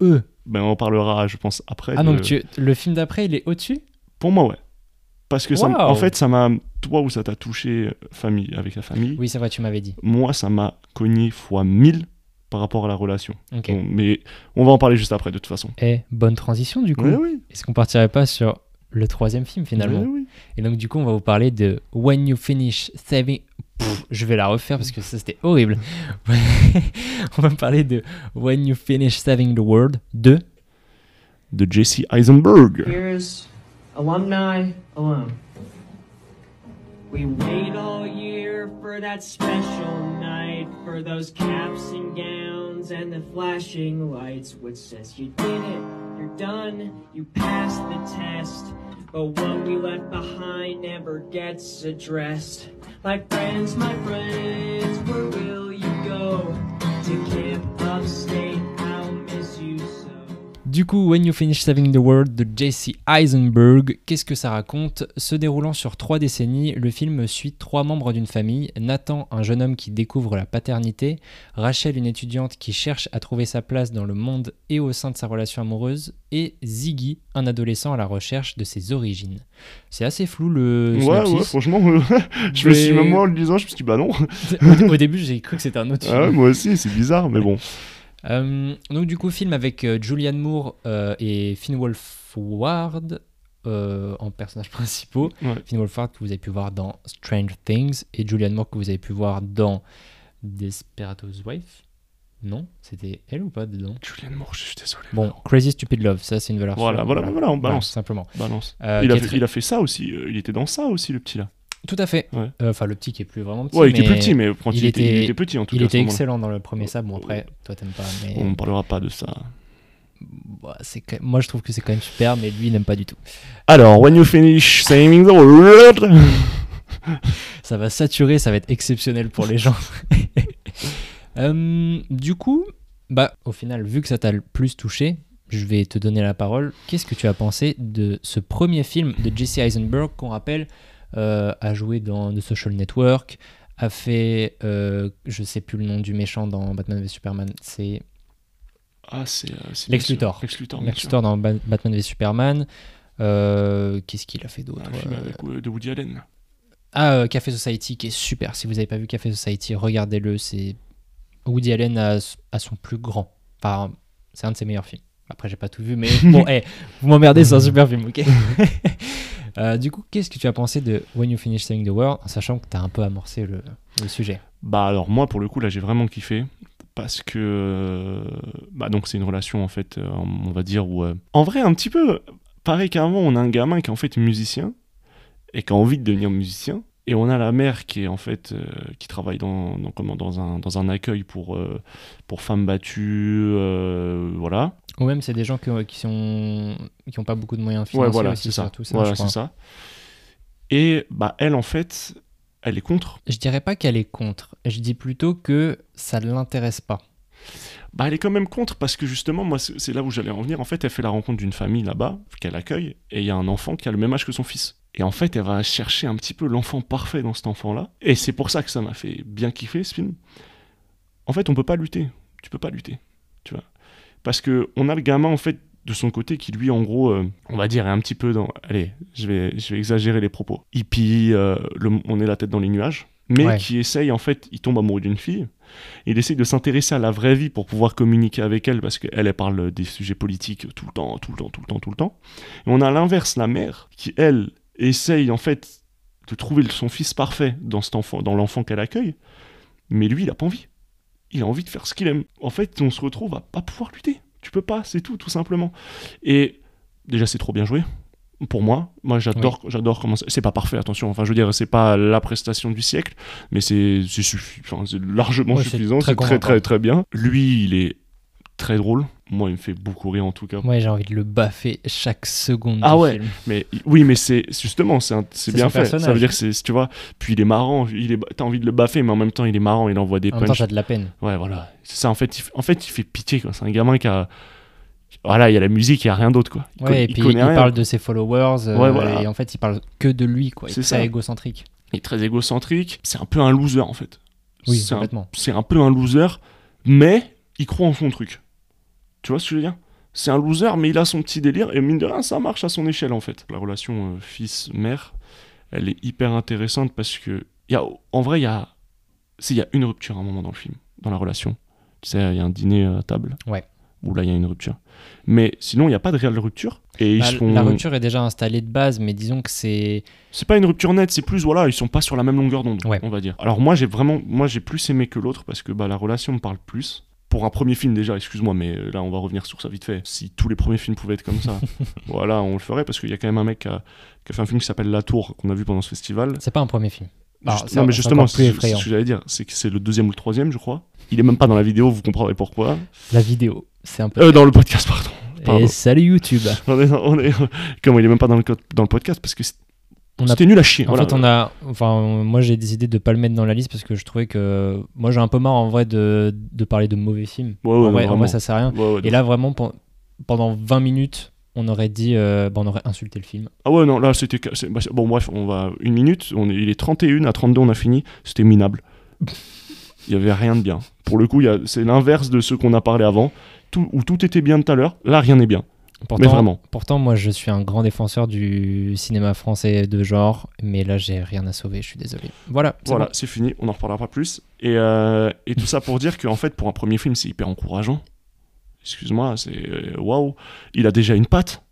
Eux. Ben, on en parlera, je pense, après. Ah de- donc tu... le film d'après il est au-dessus? Pour moi, ouais. Parce que ça, en fait, ça m'a... Toi, où ça t'a touché euh, famille, avec la famille, Oui, c'est vrai, tu m'avais dit. moi, ça m'a cogné fois 1000 par rapport à la relation. Bon, mais on va en parler juste après, de toute façon. Eh, bonne transition du coup. Ouais, oui. Est-ce qu'on partirait pas sur le troisième film finalement Ouais, oui. Et donc du coup on va vous parler de When You Finish Saving... Pff, je vais la refaire parce que ça c'était horrible. on va parler de When You Finish Saving the World 2. De Jesse Eisenberg. Here's alumni alone. We wait all year for that special night, for those caps and gowns and the flashing lights, which says you did it, you're done, you passed the test. But what we left behind never gets addressed. Like friends, my friends, where will you go? To camp Du coup, When You Finish Saving the World de Jesse Eisenberg, qu'est-ce que ça raconte Se déroulant sur trois décennies, le film suit trois membres d'une famille, Nathan, un jeune homme qui découvre la paternité, Rachel, une étudiante qui cherche à trouver sa place dans le monde et au sein de sa relation amoureuse, et Ziggy, un adolescent à la recherche de ses origines. C'est assez flou le Ouais, synopsis. ouais, franchement, euh, je me suis même moi en le disant, je me suis dit, bah non. au, au début, j'ai cru que c'était un autre film. Ah ouais, moi aussi, c'est bizarre, mais bon. Euh, donc du coup, film avec euh, Julianne Moore euh, et Finn Wolfhard euh, en personnages principaux. Ouais. Finn Wolfhard que vous avez pu voir dans Strange Things et Julianne Moore que vous avez pu voir dans Desperados Wife. Non, c'était elle ou pas dedans? Julianne Moore, je suis désolé. Bon, Crazy Stupid Love, ça c'est une valeur Voilà, sûre. voilà, voilà, on balance. simplement. Balance. Il, a fait, très- il a fait ça aussi. il était dans ça aussi, le petit là. Tout à fait. Ouais. Euh, Enfin, le petit qui est plus vraiment petit. Ouais, il était mais plus petit, mais il, était, il était petit en tout il cas. à était excellent dans le premier ça. Bon, après, toi t'aimes pas, mais. On ne parlera pas de ça. Bah, quand- Moi je trouve que c'est quand même super, mais lui il n'aime pas du tout. Alors, when you finish saving the world. Ça va saturer, ça va être exceptionnel pour les gens. Euh, du coup, bah, au final, vu que ça t'a le plus touché, je vais te donner la parole. Qu'est-ce que tu as pensé de ce premier film de Jesse Eisenberg qu'on rappelle a joué dans The Social Network, a fait, euh, je sais plus le nom du méchant dans Batman v Superman, c'est Ah, c'est. euh, Lex. Luthor. Lex Luthor. bien Lex sûr. Luthor dans Ba- Batman v Superman. Euh, Qu'est-ce qu'il a fait d'autre Un film Euh, avec, euh, de Woody Allen. Ah, euh, Café Society qui est super. Si vous n'avez pas vu Café Society, regardez-le. C'est Woody Allen à, à son plus grand. Enfin, c'est un de ses meilleurs films. Après, j'ai pas tout vu, mais bon, eh, vous m'emmerdez, c'est un super film, ok? Euh, Du coup, qu'est-ce que tu as pensé de When You Finish Saying the Word, en sachant que tu as un peu amorcé le, sujet? Bah alors moi pour le coup là j'ai vraiment kiffé parce que bah donc c'est une relation en fait euh, on va dire où euh, en vrai un petit peu pareil qu'avant on a un gamin qui est en fait musicien et qui a envie de devenir musicien et on a la mère qui est en fait qui travaille dans comment, dans un dans un accueil pour pour femmes battues voilà Ou même, c'est des gens que- qui sont qui ont pas beaucoup de moyens financiers ouais voilà c'est ça surtout ça, voilà je crois. c'est ça et bah elle en fait elle est contre Je dirais pas qu'elle est contre. Je dis plutôt que ça ne l'intéresse pas. Bah, elle est quand même contre parce que justement, moi, c'est c'est là où j'allais en venir. En fait, elle fait la rencontre d'une famille là-bas qu'elle accueille et il y a un enfant qui a le même âge que son fils. Et en fait, elle va chercher un petit peu l'enfant parfait dans cet enfant-là. Et c'est pour ça que ça m'a fait bien kiffer ce film. En fait, on peut pas lutter. Tu peux pas lutter. Tu vois. Parce que on a le gamin, en fait, de son côté qui, lui, en gros, euh, on va dire, est un petit peu dans. Allez, je vais, je vais exagérer les propos. Hippie, euh, le- on est la tête dans les nuages. Mais Ouais. qui essaye, en fait, il tombe amoureux d'une fille. Il essaye de s'intéresser à la vraie vie pour pouvoir communiquer avec elle parce qu'elle, elle parle des sujets politiques tout le temps, tout le temps, tout le temps, tout le temps. Et on a l'inverse la mère qui, elle, essaye en fait de trouver son fils parfait dans cet enfant, dans l'enfant qu'elle accueille. Mais lui, il a pas envie. Il a envie de faire ce qu'il aime. En fait, on se retrouve à pas pouvoir lutter. Tu peux pas, c'est tout, tout simplement. Et déjà, c'est trop bien joué. Pour moi, moi j'adore, j'adore comment ça- c'est pas parfait, attention. Enfin, je veux dire, c'est pas la prestation du siècle, mais c'est c'est suffi- enfin, c'est largement Ouais, c'est suffisant, très c'est très convaincant. très très bien. Lui, il est très drôle. Moi, il me fait beaucoup rire en tout cas. Moi, j'ai envie de le baffer chaque seconde Ah du ouais. film. Mais oui, mais c'est justement, c'est bien fait. Ça veut dire que c'est, tu vois. Puis il est marrant. Il est, t'as envie de le baffer, mais en même temps, il est marrant. Il envoie des En même temps, punchs. t'as de la peine. Ouais, voilà. C'est ça. En fait, il, en fait, il fait pitié. Quoi. C'est un gamin qui a. Voilà, il y a la musique, il y a rien d'autre, quoi. Il, Ouais, et puis il rien. parle de ses followers, euh, Ouais, voilà. et en fait, il parle que de lui, quoi. C'est est très ça. égocentrique. Il est très égocentrique. C'est un peu un loser, en fait. Oui, complètement. c'est un peu un loser, mais il croit en son truc. Tu vois ce que je veux dire? C'est un loser, mais il a son petit délire, et mine de rien, ça marche à son échelle, en fait. La relation euh, fils-mère, elle est hyper intéressante parce que, y a, en vrai, il y a, il y a une rupture à un moment dans le film, dans la relation. Tu sais, il y a un dîner à table. Ouais. Où là, il y a une rupture. Mais sinon, il n'y a pas de réelle rupture. Et ils Bah, sont... La rupture est déjà installée de base, mais disons que c'est. C'est pas une rupture nette, c'est plus voilà, ils sont pas sur la même longueur d'onde, Ouais. on va dire. Alors moi j'ai vraiment, moi j'ai plus aimé que l'autre parce que bah la relation me parle plus. Pour un premier film déjà, excuse-moi, mais euh, là on va revenir sur ça vite fait. Si tous les premiers films pouvaient être comme ça, voilà, on le ferait parce qu'il y a quand même un mec qui a, qui a fait un film qui s'appelle La Tour qu'on a vu pendant ce festival. C'est pas un premier film. Juste- non mais justement, c'est ce que j'allais dire, c'est que c'est le deuxième ou le troisième, je crois. Il est même pas dans la vidéo, vous comprendrez pourquoi. La vidéo, c'est un peu. Euh, dans le podcast, pardon. pardon. Et salut YouTube. On est, on est- comment il est même pas dans le, dans le podcast parce que c'était nul à chier. En voilà. fait, on a. Enfin, moi, j'ai décidé de pas le mettre dans la liste parce que je trouvais que. Moi, j'ai un peu marre en vrai de, de parler de mauvais films. Ouais, ouais, en, vrai, en vrai, ça sert à rien. Ouais, Et là, vraiment, pen- pendant 20 minutes, on aurait dit. euh, bah, on aurait insulté le film. Ah ouais, non, là, c'était. bah, bon, bref, on va. Une minute, on est, il est 31, à 32, on a fini. C'était minable. Il y avait rien de bien. Pour le coup, c'est l'inverse de ce qu'on a parlé avant, tout, où tout était bien tout à l'heure. Là, rien n'est bien. Pourtant, Mais vraiment. Pourtant, moi, je suis un grand défenseur du cinéma français de genre, mais là, j'ai rien à sauver, je suis désolé. Voilà, c'est Voilà, bon. c'est fini, on n'en reparlera pas plus. Et, euh, et tout ça pour dire qu'en fait, pour un premier film, c'est hyper encourageant. Excuse-moi, c'est. euh, Waouh Il a déjà une patte.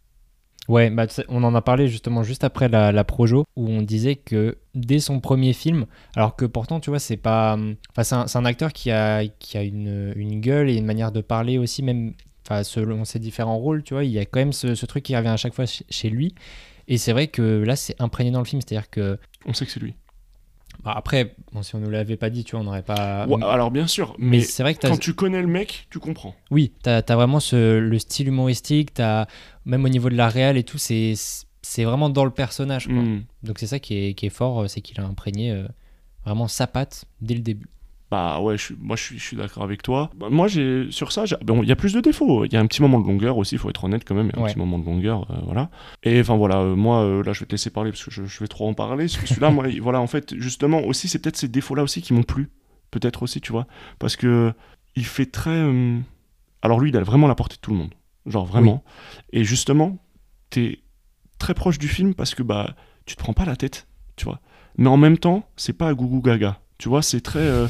Ouais, bah, on en a parlé justement juste après la, la Projo, où on disait que dès son premier film, alors que pourtant, tu vois, c'est pas. Enfin, c'est un, un acteur qui a, qui a une, une gueule et une manière de parler aussi, même enfin, selon ses différents rôles, tu vois, il y a quand même ce, ce truc qui revient à chaque fois chez, lui. Et c'est vrai que là, c'est imprégné dans le film, c'est-à-dire que. On sait que c'est lui. bah, après, bon, si on nous l'avait pas dit, tu vois, on n'aurait pas. Ouais, alors, bien sûr, mais mais, c'est vrai que quand tu connais le mec, tu comprends. Oui, t'as as vraiment ce, le style humoristique, même au niveau de la réal et tout, c'est vraiment dans le personnage. quoi. Mm. Donc c'est ça qui est, qui est fort, euh, c'est qu'il a imprégné euh, vraiment sa patte dès le début. Bah ouais, je moi je suis, je suis d'accord avec toi. Bah, moi j'ai sur ça, bon, il y a plus de défauts. Il y a un petit moment de longueur aussi, il faut être honnête quand même. Il y a un Ouais. petit moment de longueur, euh, voilà. Et enfin voilà, euh, moi euh, là je vais te laisser parler parce que je, je vais trop en parler. Celui-là, moi, il- voilà, en fait, justement aussi, c'est peut-être ces défauts-là aussi qui m'ont plu, peut-être aussi, tu vois, parce que il fait très. Alors lui, il a vraiment la portée de tout le monde, genre vraiment. Et justement, t'es très proche du film parce que bah tu te prends pas la tête, tu vois. mais en même temps, c'est pas gougou gaga. Tu vois, c'est très. euh,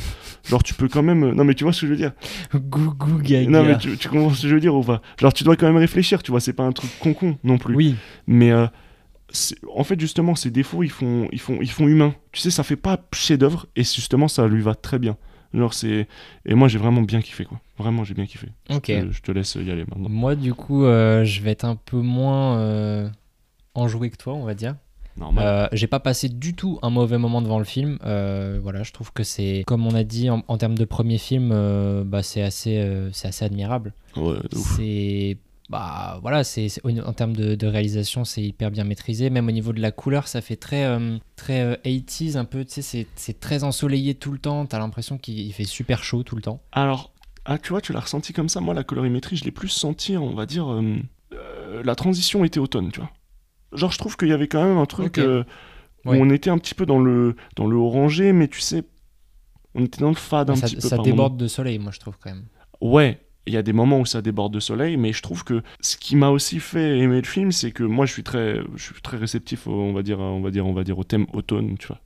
genre, tu peux quand même. Non, mais tu vois ce que je veux dire Gougou gaga. Non, mais tu, tu comprends ce que je veux dire ou pas? Genre, tu dois quand même réfléchir, tu vois, c'est pas un truc con-con non plus. Oui, Mais euh, en fait, justement, ces défauts, ils font, ils font, ils font humain. Tu sais, ça fait pas chef-d'œuvre et justement, ça lui va très bien. Genre, c'est. Et moi, j'ai vraiment bien kiffé, quoi. Vraiment, j'ai bien kiffé. ok. Euh, je te laisse y aller maintenant. Moi, du coup, euh, je vais être un peu moins euh, enjoué que toi, on va dire. Euh, j'ai pas passé du tout un mauvais moment devant le film. Euh, voilà, je trouve que c'est, comme on a dit, en, en termes de premier film, euh, bah, c'est assez, c'est assez admirable. Ouais. C'est, bah voilà, c'est en termes de, de réalisation, c'est hyper bien maîtrisé. Même au niveau de la couleur, ça fait très, euh, très euh, 80s un peu. Tu sais, c'est- très ensoleillé tout le temps. T'as l'impression qu'il il fait super chaud tout le temps. Alors, ah, tu vois, tu l'as ressenti comme ça. Moi, la colorimétrie, je l'ai plus senti, on va dire. euh, la transition était automne, tu vois. Genre, je trouve qu'il y avait quand même un truc euh, où Ouais. on était un petit peu dans le, dans le orangé, mais tu sais, on était dans le fade un ça petit peu. ça par déborde de soleil, moi je trouve quand même. Ouais, il y a des moments où ça déborde de soleil, mais je trouve que ce qui m'a aussi fait aimer le film, c'est que moi, je suis très, je suis très réceptif, au- on va dire, on va dire, on va dire, au thème automne, tu vois.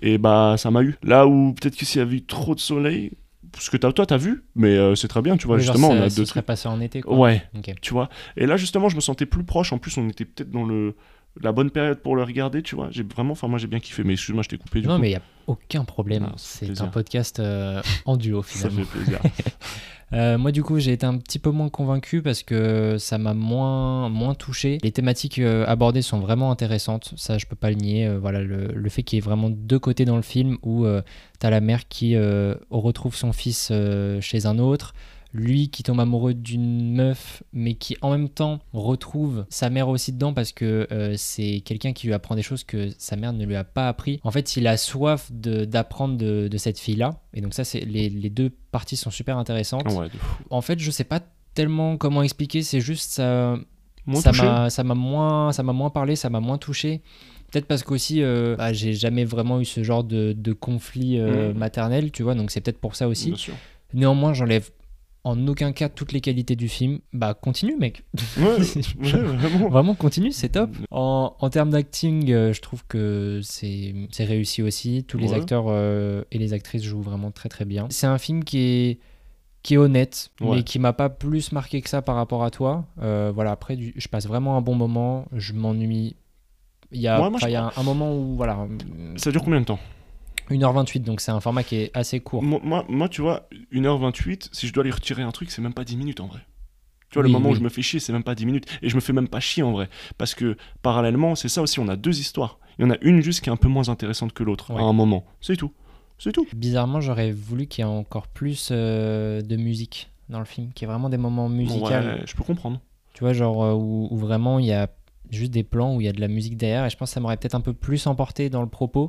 Et bah, ça m'a eu. Là où peut-être que s'il y avait eu trop de soleil, ce que t'as- toi t'as vu, mais euh, c'est très bien, tu vois. Oui, genre, justement, on ça- a deux trucs. passé en été quoi. Ouais, tu vois. Et là, justement, je me sentais plus proche. En plus, on était peut-être dans le la bonne période pour le regarder, tu vois. J'ai vraiment, enfin, moi, j'ai bien kiffé. Mais excuse-moi, je t'ai coupé du Non, coup. mais il n'y a aucun problème. Ah, ça c'est un podcast euh, en duo ça finalement. fait plaisir. Euh, moi, du coup, j'ai été un petit peu moins convaincu parce que ça m'a moins, moins touché. Les thématiques euh, abordées sont vraiment intéressantes. Ça, je peux pas le nier. Euh, voilà, le, le fait qu'il y ait vraiment deux côtés dans le film où tu as la mère qui retrouve son fils chez un autre. Lui qui tombe amoureux d'une meuf, mais qui en même temps retrouve sa mère aussi dedans parce que euh, c'est quelqu'un qui lui apprend des choses que sa mère ne lui a pas appris. En fait, il a soif d'apprendre de, de cette fille-là. Et donc ça, c'est les, les deux parties sont super intéressantes. ouais. En fait, je sais pas tellement comment expliquer, c'est juste ça Moins ça m'a moins ça moins parlé, ça m'a moins touché. Peut-être parce qu'aussi euh, bah, j'ai jamais vraiment eu ce genre de, de conflit euh, Mm. maternel, tu vois, donc c'est peut-être pour ça aussi. Néanmoins, j'enlève en aucun cas toutes les qualités du film. Bah continue mec. Ouais, ouais, vraiment. Vraiment continue, c'est top. En, en termes d'acting, euh, je trouve que c'est réussi aussi. Tous les Ouais. acteurs euh, et les actrices jouent vraiment très très bien. C'est un film qui est qui est honnête, mais qui m'a pas plus marqué que ça par rapport à toi. Euh, voilà, après, du- je passe vraiment un bon moment. Je m'ennuie. Il y a, moi, je y a un, un moment où, voilà, Ça dure combien de temps? 1h28, donc c'est un format qui est assez court. moi, moi, moi, tu vois, 1h28, si je dois aller retirer un truc, c'est même pas 10 minutes en vrai. Tu vois, Oui, le moment oui. où je me fais chier, c'est même pas 10 minutes. Et je me fais même pas chier en vrai. Parce que parallèlement, c'est ça aussi, on a deux histoires. Il y en a une juste qui est un peu moins intéressante que l'autre Ouais. à un moment. C'est tout. C'est tout. Bizarrement, j'aurais voulu qu'il y ait encore plus euh, de musique dans le film, qu'il y ait vraiment des moments musicaux. Ouais, je peux comprendre. Tu vois, genre euh, où, où vraiment il y a juste des plans où il y a de la musique derrière et je pense que ça m'aurait peut-être un peu plus emporté dans le propos.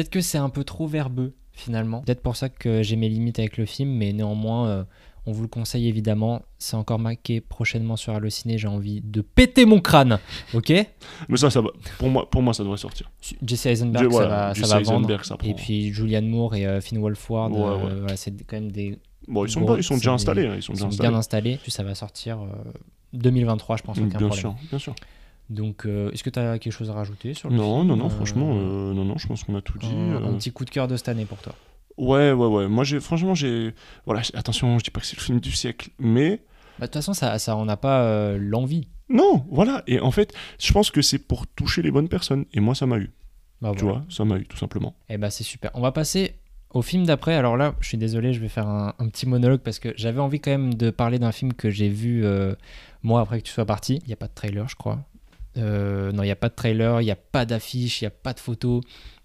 Peut-être que c'est un peu trop verbeux finalement. Peut-être pour ça que j'ai mes limites avec le film, mais néanmoins, euh, on vous le conseille évidemment. C'est encore marqué prochainement sur Allociné. J'ai envie de péter mon crâne. Ok? Mais ça, ça va. Pour moi, pour moi ça devrait sortir. Jesse Eisenberg, Je- voilà, ça va, Jesse ça va vendre. Ça. Et puis Julianne Moore et euh, Finn Wolfhard, Ouais, euh, voilà, c'est quand même des. Bon, ils sont, pas- ils sont déjà installés. hein, Ils sont Ils sont installés. bien installés. Puis ça va sortir euh, 2023, je pense. Aucun bien sûr, bien sûr. Donc, euh, est-ce que tu as quelque chose à rajouter sur le Non, film non, non, Euh, franchement, euh, non, non, je pense qu'on a tout dit. un, un petit coup de cœur de cette année pour toi. Ouais, ouais, ouais. Moi, j'ai, franchement, j'ai. Voilà, attention, je dis pas que c'est le film du siècle, mais. Bah, De toute façon, ça, ça on n'a pas l'envie. Non, voilà. Et en fait, je pense que c'est pour toucher les bonnes personnes. Et moi, ça m'a eu. Bah, Tu voilà. vois, ça m'a eu, tout simplement. Et bah c'est super. On va passer au film d'après. Alors là, je suis désolé, je vais faire un, un petit monologue parce que j'avais envie quand même de parler d'un film que j'ai vu euh, moi après que tu sois parti. Il n'y a pas de trailer, je crois. Euh, non, il n'y a pas de trailer, il n'y a pas d'affiche, il n'y a pas de photo.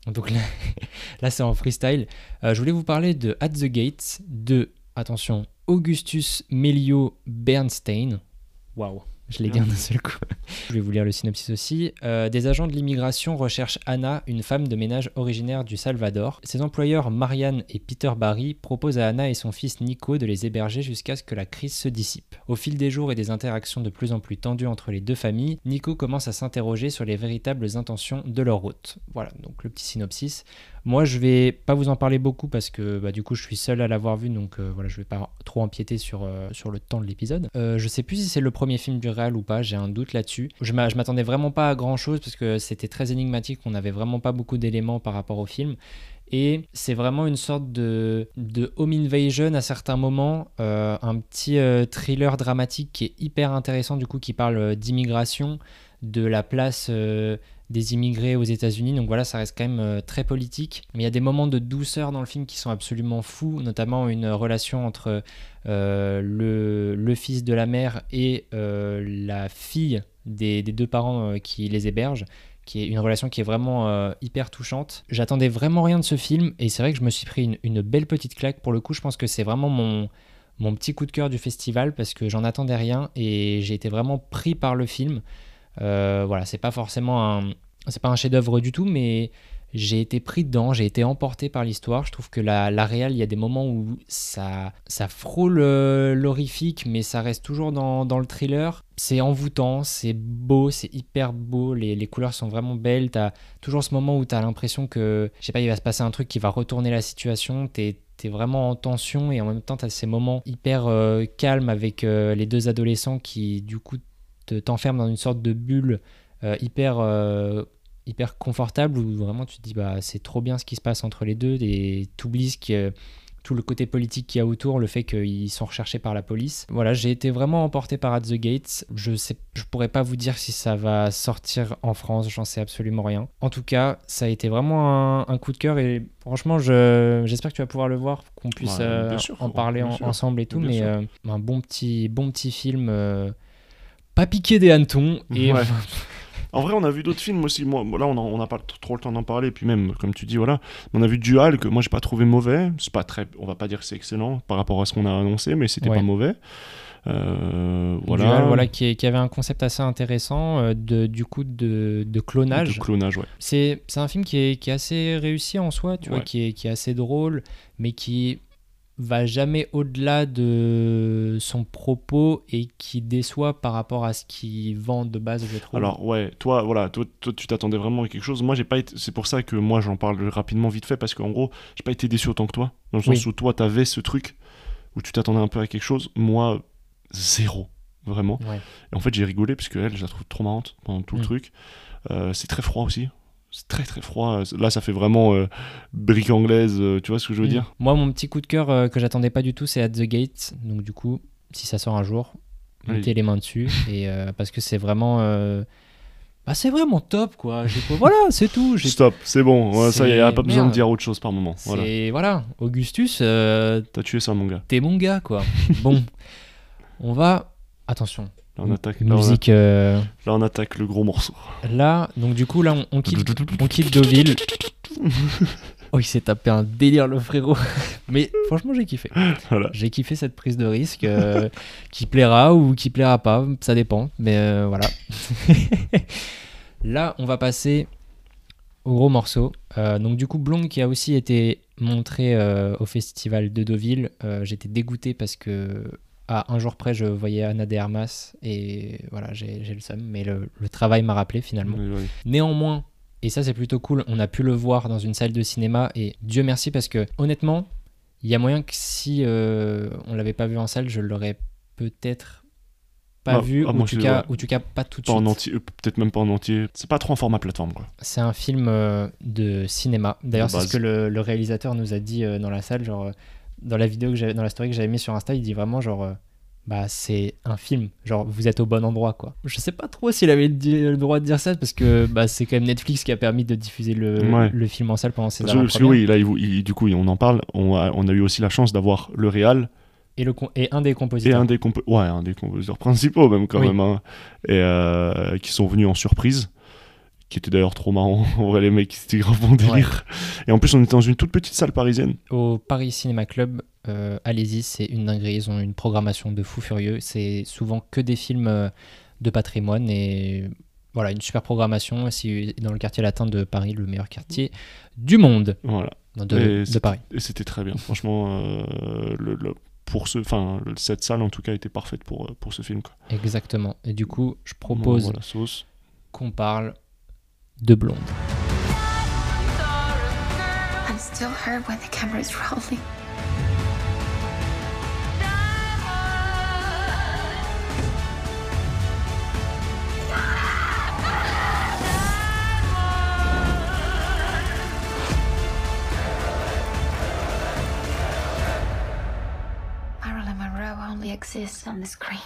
Donc là, c'est en freestyle. Euh, je voulais vous parler de At the Gates de, attention, Augustus Melio Bernstein. Waouh, je l'ai dit d'un seul coup. Je vais vous lire le synopsis aussi. Euh, des agents de l'immigration recherchent Anna, une femme de ménage originaire du Salvador. Ses employeurs Marianne et Peter Barry proposent à Anna et son fils Nico de les héberger jusqu'à ce que la crise se dissipe. Au fil des jours et des interactions de plus en plus tendues entre les deux familles, Nico commence à s'interroger sur les véritables intentions de leur hôte. Voilà, donc le petit synopsis. Moi, je vais pas vous en parler beaucoup parce que bah, du coup, je suis seul à l'avoir vu, donc euh, voilà, je vais pas trop empiéter sur, euh, sur le temps de l'épisode. Euh, je sais plus si c'est le premier film du réal ou pas, j'ai un doute là-dessus. Je m'a- je m'attendais vraiment pas à grand chose parce que c'était très énigmatique, on avait vraiment pas beaucoup d'éléments par rapport au film. Et c'est vraiment une sorte de, de home invasion à certains moments, euh, un petit euh, thriller dramatique qui est hyper intéressant, du coup, qui parle d'immigration, de la place des immigrés aux États-Unis. Donc voilà, ça reste quand même euh, très politique. Mais il y a des moments de douceur dans le film qui sont absolument fous, notamment une relation entre euh, le, fils de la mère et euh, la fille des, deux parents euh, qui les hébergent qui est une relation qui est vraiment euh, hyper touchante. J'attendais vraiment rien de ce film et c'est vrai que je me suis pris une, une belle petite claque. Pour le coup, je pense que c'est vraiment mon, mon petit coup de cœur du festival parce que j'en attendais rien et j'ai été vraiment pris par le film. Euh, voilà, c'est pas forcément un, c'est pas un chef-d'œuvre du tout, mais j'ai été pris dedans, j'ai été emporté par l'histoire. Je trouve que la, la réal, il y a des moments où ça, ça frôle euh, l'horrifique, mais ça reste toujours dans, dans le thriller. C'est envoûtant, c'est beau, c'est hyper beau, les, les couleurs sont vraiment belles. T'as toujours ce moment où t'as l'impression que, je sais pas, il va se passer un truc qui va retourner la situation. T'es t'es vraiment en tension et en même temps t'as ces moments hyper euh, calmes avec les deux adolescents qui du coup te- t'enferment dans une sorte de bulle euh, hyper euh, hyper confortable où vraiment tu te dis bah c'est trop bien ce qui se passe entre les deux et t'oublies ce qui, tout le côté politique qu'il y a autour, le fait qu'ils sont recherchés par la police. Voilà, j'ai été vraiment emporté par At the Gates. Je sais, je pourrais pas vous dire si ça va sortir en France, j'en sais absolument rien. En tout cas, ça a été vraiment un, un coup de cœur et franchement, je, j'espère que tu vas pouvoir le voir, qu'on puisse Ouais, euh, en parler en- ensemble et tout. Mais euh, un bon petit, bon petit film, euh, pas piqué des hannetons et Ouais. En vrai, on a vu d'autres films aussi. Moi, là, on n'a pas trop le temps d'en parler. Puis même, comme tu dis, voilà, on a vu Dual que moi j'ai pas trouvé mauvais. C'est pas très, on va pas dire que c'est excellent par rapport à ce qu'on a annoncé, mais c'était Ouais. pas mauvais. Euh, voilà. Dual, voilà, qui, est- qui avait un concept assez intéressant euh, de, du coup de, de clonage. De clonage, ouais. C'est c'est un film qui est, qui est assez réussi en soi, tu vois, qui est, qui est assez drôle, mais qui va jamais au-delà de son propos et qui déçoit par rapport à ce qu'il vend de base, je trouve. Alors ouais, toi voilà, toi, toi, tu t'attendais vraiment à quelque chose. Moi j'ai pas été, c'est pour ça que moi j'en parle rapidement vite fait parce qu'en gros j'ai pas été déçu autant que toi dans le sens Oui. où toi t'avais ce truc où tu t'attendais un peu à quelque chose. Moi zéro vraiment. Ouais. Et en fait j'ai rigolé parce que elle je la trouve trop marrante pendant tout Mm. le truc. Euh, c'est très froid aussi. C'est très très froid. Là ça fait vraiment euh, brique anglaise. euh, tu vois ce que je veux Mm. dire? Moi, mon petit coup de cœur euh, que j'attendais pas du tout, c'est At the Gate. Donc, du coup, si ça sort un jour, mettez les mains dessus. et, parce que c'est vraiment. Bah, c'est vraiment top, quoi. Voilà, c'est tout. Stop, c'est bon. Ouais, ça y est, y a pas besoin de dire autre chose par moment. Voilà. Voilà. Augustus, T'as tué ça mon gars. t'es mon gars, quoi. bon. On va. Attention. Là on attaque. Là on, a- Musique. euh, là, on attaque le gros morceau. Là, donc du coup, là, on, on quitte, on quitte Deauville. Oh, il s'est tapé un délire, le frérot. Mais franchement, j'ai kiffé. Voilà. J'ai kiffé cette prise de risque euh, qui plaira ou qui plaira pas, ça dépend. Mais euh, voilà. Là, on va passer au gros morceau. Donc du coup, Blonde qui a aussi été montré au festival de Deauville. J'étais dégoûté parce que à un jour près, je voyais Anna de Armas et voilà, j'ai le seum. Mais le, le travail m'a rappelé finalement. Oui, oui. Néanmoins, et ça c'est plutôt cool, on a pu le voir dans une salle de cinéma et Dieu merci parce que honnêtement, il y a moyen que si euh, on l'avait pas vu en salle, je l'aurais peut-être pas Ah, vu ah, ou, en tout cas, ouais. ou tout cas pas tout de Pas suite. euh, peut-être même pas en entier. C'est pas trop en format plateforme. C'est un film euh, de cinéma. D'ailleurs, c'est ce que le, le réalisateur nous a dit euh, dans la salle, genre dans la vidéo que j'avais, dans la story que j'avais mis sur Insta, il dit vraiment genre euh, bah c'est un film, genre vous êtes au bon endroit quoi. Je sais pas trop s'il avait le, droit de dire ça parce que bah c'est quand même Netflix qui a permis de diffuser le, Ouais. le film en salle pendant Parce que, parce que oui, là, il- il- du coup, on en parle. On a, on a eu aussi la chance d'avoir le Réal et, le et un des et compositeurs. un des, compo- ouais, un des compositeurs principaux, même quand Oui. même, hein, et, euh, qui sont venus en surprise. Qui était d'ailleurs trop marrant. En vrai, les mecs, c'était grave bon délire. Et en plus, on était dans une toute petite salle parisienne. Au Paris Cinéma Club, euh, allez-y, c'est une dinguerie. Ils ont une programmation de fou furieux. C'est souvent que des films euh, de patrimoine et voilà, une super programmation. C'est dans le quartier latin de Paris, le meilleur quartier du monde. Voilà. De, Paris. Et c'était très bien. Franchement, euh, le, le- pour ce, enfin, cette salle en tout cas était parfaite pour, pour ce film. Quoi. Exactement. Et du coup, je propose qu'on parle de Blonde. still hurt when the camera's rolling. Marilyn Monroe only exists on the screen.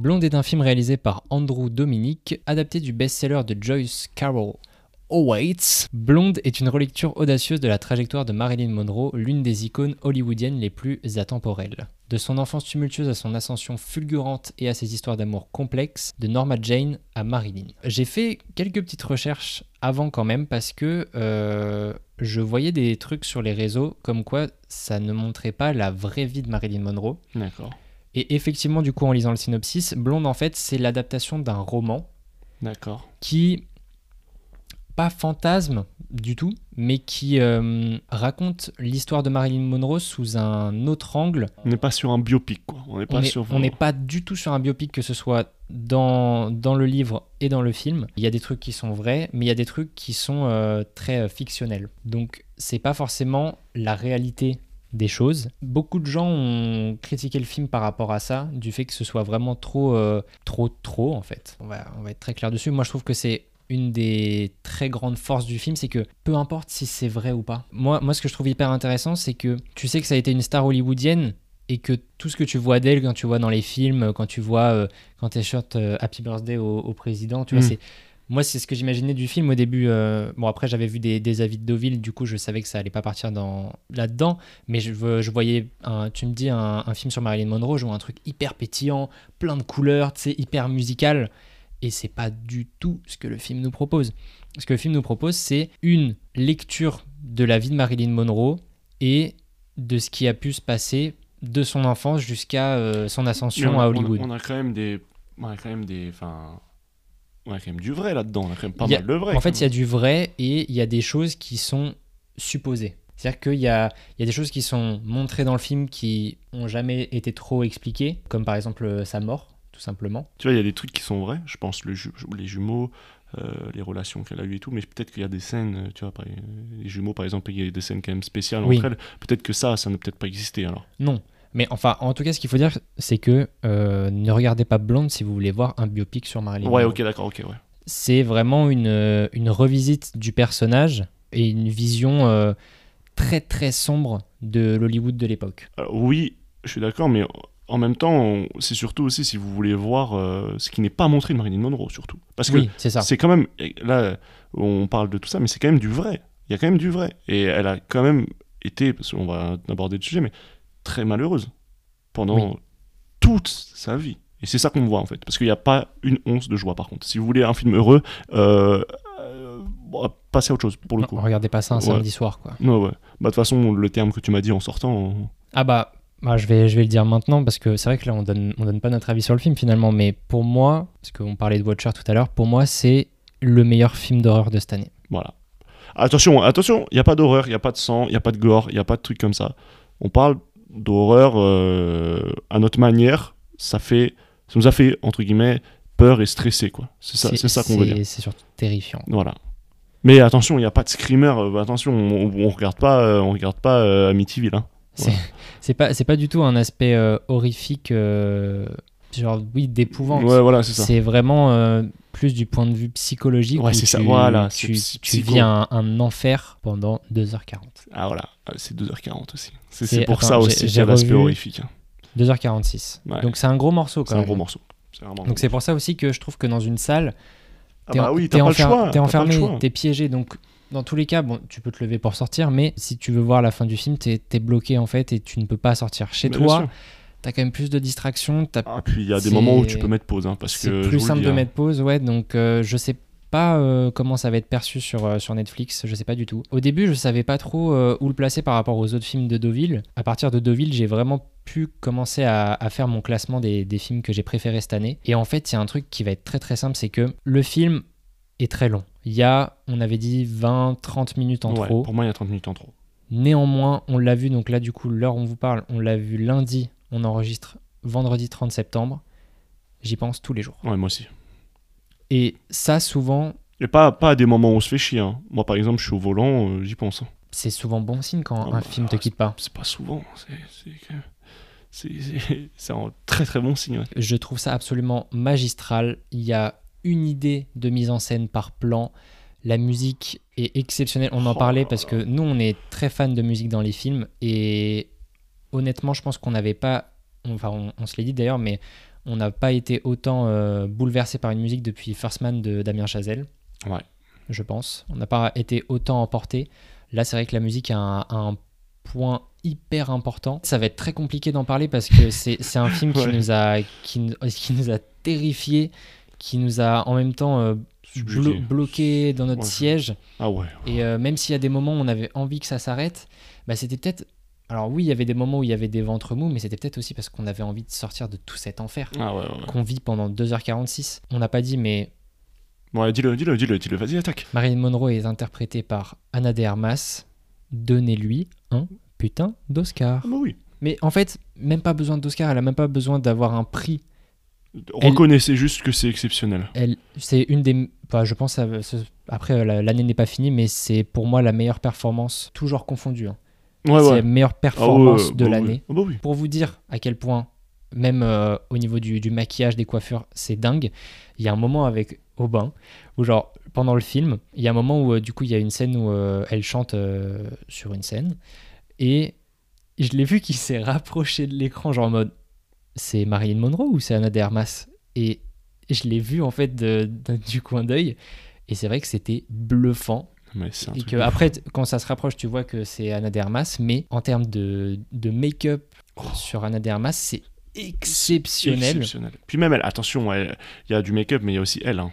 Blonde est un film réalisé par Andrew Dominic, adapté du best-seller de Joyce Carol. Awaits. Blonde est une relecture audacieuse de la trajectoire de Marilyn Monroe, l'une des icônes hollywoodiennes les plus atemporelles. De son enfance tumultueuse à son ascension fulgurante et à ses histoires d'amour complexes, de Norma Jane à Marilyn. J'ai fait quelques petites recherches avant quand même parce que euh, je voyais des trucs sur les réseaux comme quoi ça ne montrait pas la vraie vie de Marilyn Monroe. D'accord. Et effectivement, du coup, en lisant le synopsis, Blonde, en fait, c'est l'adaptation d'un roman D'accord. qui, pas fantasme du tout, mais qui euh, raconte l'histoire de Marilyn Monroe sous un autre angle. On n'est pas sur un biopic, quoi. On n'est pas On est- sur. on n'est pas du tout sur un biopic, que ce soit dans, dans le livre et dans le film. Il y a des trucs qui sont vrais, mais il y a des trucs qui sont euh, très euh, fictionnels. Donc, c'est pas forcément la réalité des choses. Beaucoup de gens ont critiqué le film par rapport à ça, du fait que ce soit vraiment trop, euh, trop, trop en fait. On va, on va être très clair dessus. Moi, je trouve que c'est une des très grandes forces du film, c'est que peu importe si c'est vrai ou pas. Moi, moi, ce que je trouve hyper intéressant, c'est que tu sais que ça a été une star hollywoodienne et que tout ce que tu vois d'elle quand tu vois dans les films, quand tu vois euh, quand elle chante euh, Happy Birthday au, au président, tu vois, Mm. c'est moi c'est ce que j'imaginais du film au début. euh, bon après j'avais vu des, des avis de Deauville, du coup je savais que ça allait pas partir dans là-dedans, mais je, je voyais, un, tu me dis un, un film sur Marilyn Monroe, je vois un truc hyper pétillant, plein de couleurs, tu sais, hyper musical, et c'est pas du tout ce que le film nous propose. Ce que le film nous propose, c'est une lecture de la vie de Marilyn Monroe et de ce qui a pu se passer de son enfance jusqu'à euh, son ascension on à on a- Hollywood. On a, quand même des. On a quand même des. Enfin. On a quand même du vrai là-dedans. On a quand même pas Il y a- mal de vrai. En fait, il y a du vrai et il y a des choses qui sont supposées. C'est-à-dire qu'il y a, il y a des choses qui sont montrées dans le film qui ont jamais été trop expliquées, comme par exemple euh, sa mort, tout simplement. Tu vois, il y a des trucs qui sont vrais. Je pense le ju- les jumeaux, euh, les relations qu'elle a eues et tout. Mais peut-être qu'il y a des scènes. euh, Tu vois, par- les jumeaux, par exemple, il y a des scènes quand même spéciales Oui. entre elles. Peut-être que ça, ça n'a peut-être pas existé alors. Non. Mais enfin, en tout cas, ce qu'il faut dire, c'est que euh, ne regardez pas Blonde si vous voulez voir un biopic sur Marilyn Ouais, Monroe. ok, d'accord, ok, ouais. c'est vraiment une, euh, une revisite du personnage et une vision euh, très très sombre de l'Hollywood de l'époque. Alors, oui, je suis d'accord, mais en même temps, c'est surtout aussi si vous voulez voir euh, ce qui n'est pas montré de Marilyn Monroe, surtout. Parce que Oui, c'est ça. c'est quand même. Là, on parle de tout ça, mais c'est quand même du vrai. Il y a quand même du vrai. Et elle a quand même été, parce qu'on va aborder le sujet, mais très malheureuse pendant Oui. toute sa vie. Et c'est ça qu'on voit en fait. Parce qu'il n'y a pas une once de joie par contre. Si vous voulez un film heureux, euh, euh, bon, passez à autre chose pour le Non, coup. regardez pas ça un Ouais. samedi soir, quoi. Ouais, ouais. Bah, de toute façon, le terme que tu m'as dit en sortant. on- Ah bah, bah, je, vais, je vais le dire maintenant parce que c'est vrai que là on donne, on donne pas notre avis sur le film finalement, mais pour moi, parce qu'on parlait de Watcher tout à l'heure, pour moi c'est le meilleur film d'horreur de cette année. Voilà. Attention, attention, il n'y a pas d'horreur, il n'y a pas de sang, il n'y a pas de gore, il n'y a pas de trucs comme ça. On parle d'horreur euh, à notre manière. Ça fait, ça nous a fait, entre guillemets, peur et stressé, quoi. C'est ça, c'est ça qu'on veut dire. C'est surtout terrifiant. Voilà. Mais attention, il n'y a pas de screamer. euh, attention, on, on regarde pas, euh, on regarde pas euh, Amityville. Hein. C'est c'est pas, c'est pas du tout un aspect horrifique, genre oui, d'épouvante. Ouais, voilà, c'est ça. C'est vraiment plus du point de vue psychologique. Ouais, c'est ça, tu- voilà, Tu, tu vis un, un enfer pendant 2h40. Ah voilà, Ah, c'est 2h40 aussi. C'est C'est- c'est pour attends, ça aussi qu'il y j'ai a l'aspect horrifique. hein. 2h46. Ouais. Donc c'est un gros morceau quand C'est un même. gros morceau. C'est Donc c'est pour ça aussi que je trouve que dans une salle, Ah t'es bah en- oui, enfer- enfermé, t'es piégé. Donc dans tous les cas, bon, tu peux te lever pour sortir, mais si tu veux voir la fin du film, t'es es bloqué en fait et tu ne peux pas sortir. Chez Mais toi, t'as quand même plus de distractions. t'as- Ah, puis il y a des c'est- moments où tu peux mettre pause, hein, parce c'est que je plus simple de hein. mettre pause, ouais. Donc euh, je sais pas euh, comment ça va être perçu sur, euh, sur Netflix, je sais pas du tout. Au début, je savais pas trop euh, où le placer par rapport aux autres films de Deauville. À partir de Deauville, j'ai vraiment pu commencer à, à faire mon classement des, des films que j'ai préférés cette année. Et en fait, il y a un truc qui va être très très simple, c'est que le film est très long. Il y a, on avait dit 20-30 minutes en Ouais, trop. Pour moi, il y a 30 minutes en trop. Néanmoins, on l'a vu, donc là, du coup, l'heure où on vous parle, on l'a vu lundi, on enregistre vendredi 30 septembre. J'y pense tous les jours. Ouais, moi aussi. Et ça, souvent, Et pas, pas à des moments où on se fait chier. hein. Moi, par exemple, je suis au volant, euh, j'y pense. hein. C'est souvent bon signe quand un bah, film te quitte pas. C'est pas souvent. c'est- un très très bon signe. ouais. Je trouve ça absolument magistral. Il y a une idée de mise en scène par plan. La musique est exceptionnelle. On en Oh parlait parce que nous, on est très fans de musique dans les films. Et honnêtement, je pense qu'on n'avait pas. Enfin, on, on se l'est dit d'ailleurs, mais on n'a pas été autant euh, bouleversé par une musique depuis First Man de Damien Chazelle. Ouais. Je pense. On n'a pas été autant emporté. Là, c'est vrai que la musique a un, a un point hyper important. Ça va être très compliqué d'en parler parce que c'est un film qui Ouais. nous a qui, nous- qui nous a terrifié, qui nous a en même temps euh, Subjugué. blo- bloqué dans notre Ouais. siège. Ah ouais. Et euh, même s'il y a des moments où on avait envie que ça s'arrête, bah c'était peut-être. Alors oui, il y avait des moments où il y avait des ventres mous, mais c'était peut-être aussi parce qu'on avait envie de sortir de tout cet enfer Ah ouais, ouais. ouais. qu'on vit pendant 2h46. On n'a pas dit, mais Ouais, dis-le, dis-le, dis-le, dis-le. Vas-y, attaque. Marilyn Monroe est interprétée par Anna de Armas. Donnez-lui un putain d'Oscar. Ah bah oui. Mais en fait, même pas besoin d'Oscar, elle a même pas besoin d'avoir un prix. Reconnaissez juste que c'est exceptionnel. Elle, c'est une des. Bah, je pense. après, la- l'année n'est pas finie, mais c'est pour moi la meilleure performance, toujours confondue. hein. Ouais, c'est ouais. la meilleure Ah performance ouais, de bah l'année. oui. Ah bah oui. Pour vous dire à quel point, même euh, au niveau du, du maquillage, des coiffures, c'est dingue. Il y a un moment avec Aubin où, genre, pendant le film, il y a un moment où, euh, du coup, il y a une scène où euh, elle chante sur une scène et je l'ai vu qu'il s'est rapproché de l'écran, genre en mode c'est Marilyn Monroe ou c'est Anna de Armas? Et je l'ai vu en fait de- de- du coin d'œil et c'est vrai que c'était bluffant. Mais c'est un Et que après, quand ça se rapproche, tu vois que c'est Anna de Armas, mais en termes de, de make-up sur Anna de Armas, c'est exceptionnel. Exceptionnel. Puis même elle, attention, il y a du make-up, mais il y a aussi elle. hein.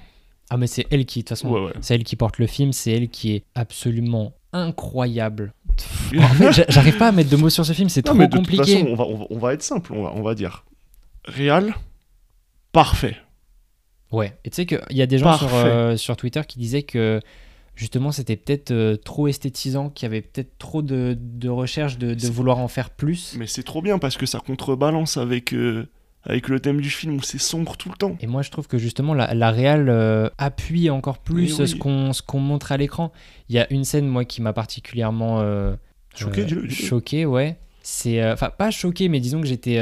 Ah, mais c'est elle qui, de toute façon, Ouais, ouais. c'est elle qui porte le film, c'est elle qui est absolument incroyable. en fait, j'a- j'arrive pas à mettre de mots sur ce film, c'est trop mais de toute compliqué. façon, on va, on va, on va être simple, on va, on va dire. Réal, parfait. Ouais, et tu sais qu'il y a des gens sur, euh, sur Twitter qui disaient que justement c'était peut-être euh, trop esthétisant, qu'il y avait peut-être trop de, de recherche de, vouloir en faire plus. Mais c'est trop bien parce que ça contrebalance avec, euh, avec le thème du film où c'est sombre tout le temps. Et moi je trouve que justement la, la réal euh, appuie encore plus oui. ce qu'on montre à l'écran. Il y a une scène moi qui m'a particulièrement Choqué, choqué, ouais. C'est enfin pas choqué, mais disons que j'étais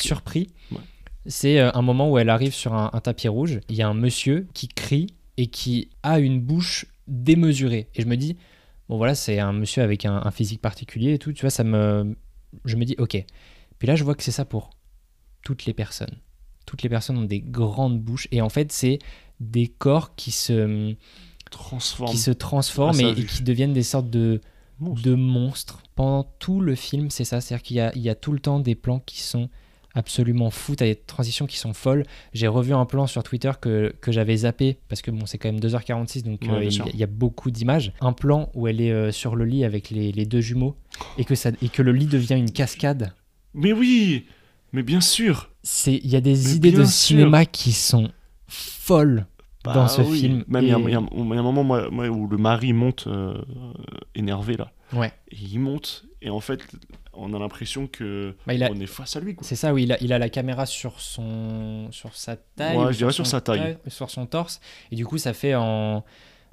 surpris. Ouais. C'est un moment où elle arrive sur un, un tapis rouge. Il y a un monsieur qui crie et qui a une bouche démesurée. Et je me dis, bon voilà, c'est un monsieur avec un, un physique particulier et tout. Tu vois, ça me, je me dis, ok. Puis là, je vois que c'est ça pour toutes les personnes. Toutes les personnes ont des grandes bouches et en fait, c'est des corps qui se Transforme. qui se transforment Ah, et, et qui deviennent des sortes de, Monstre. de monstres. Pendant tout le film, c'est ça. C'est-à-dire qu'il y a, il y a tout le temps des plans qui sont absolument fous. T'as des transitions qui sont folles. J'ai revu un plan sur Twitter que, que j'avais zappé parce que bon, c'est quand même 2h46, donc Ouais, euh, il, y a beaucoup d'images. Un plan où elle est euh, sur le lit avec les, les deux jumeaux et que, ça, et que le lit devient une cascade. Mais oui Mais bien sûr il y a des Mais idées de sûr. cinéma qui sont folles dans Bah ce oui. film. Même il y, a- Et- il y a il y a un moment moi, moi, où le mari monte euh, énervé là. Ouais. Et il monte et en fait on a l'impression que Bah, il a- on est face à lui. C'est ça, oui, il a, il a la caméra sur, son, sur sa taille. Ouais, ou je dirais sur son sa taille. Sur son torse. Et du coup, ça fait en,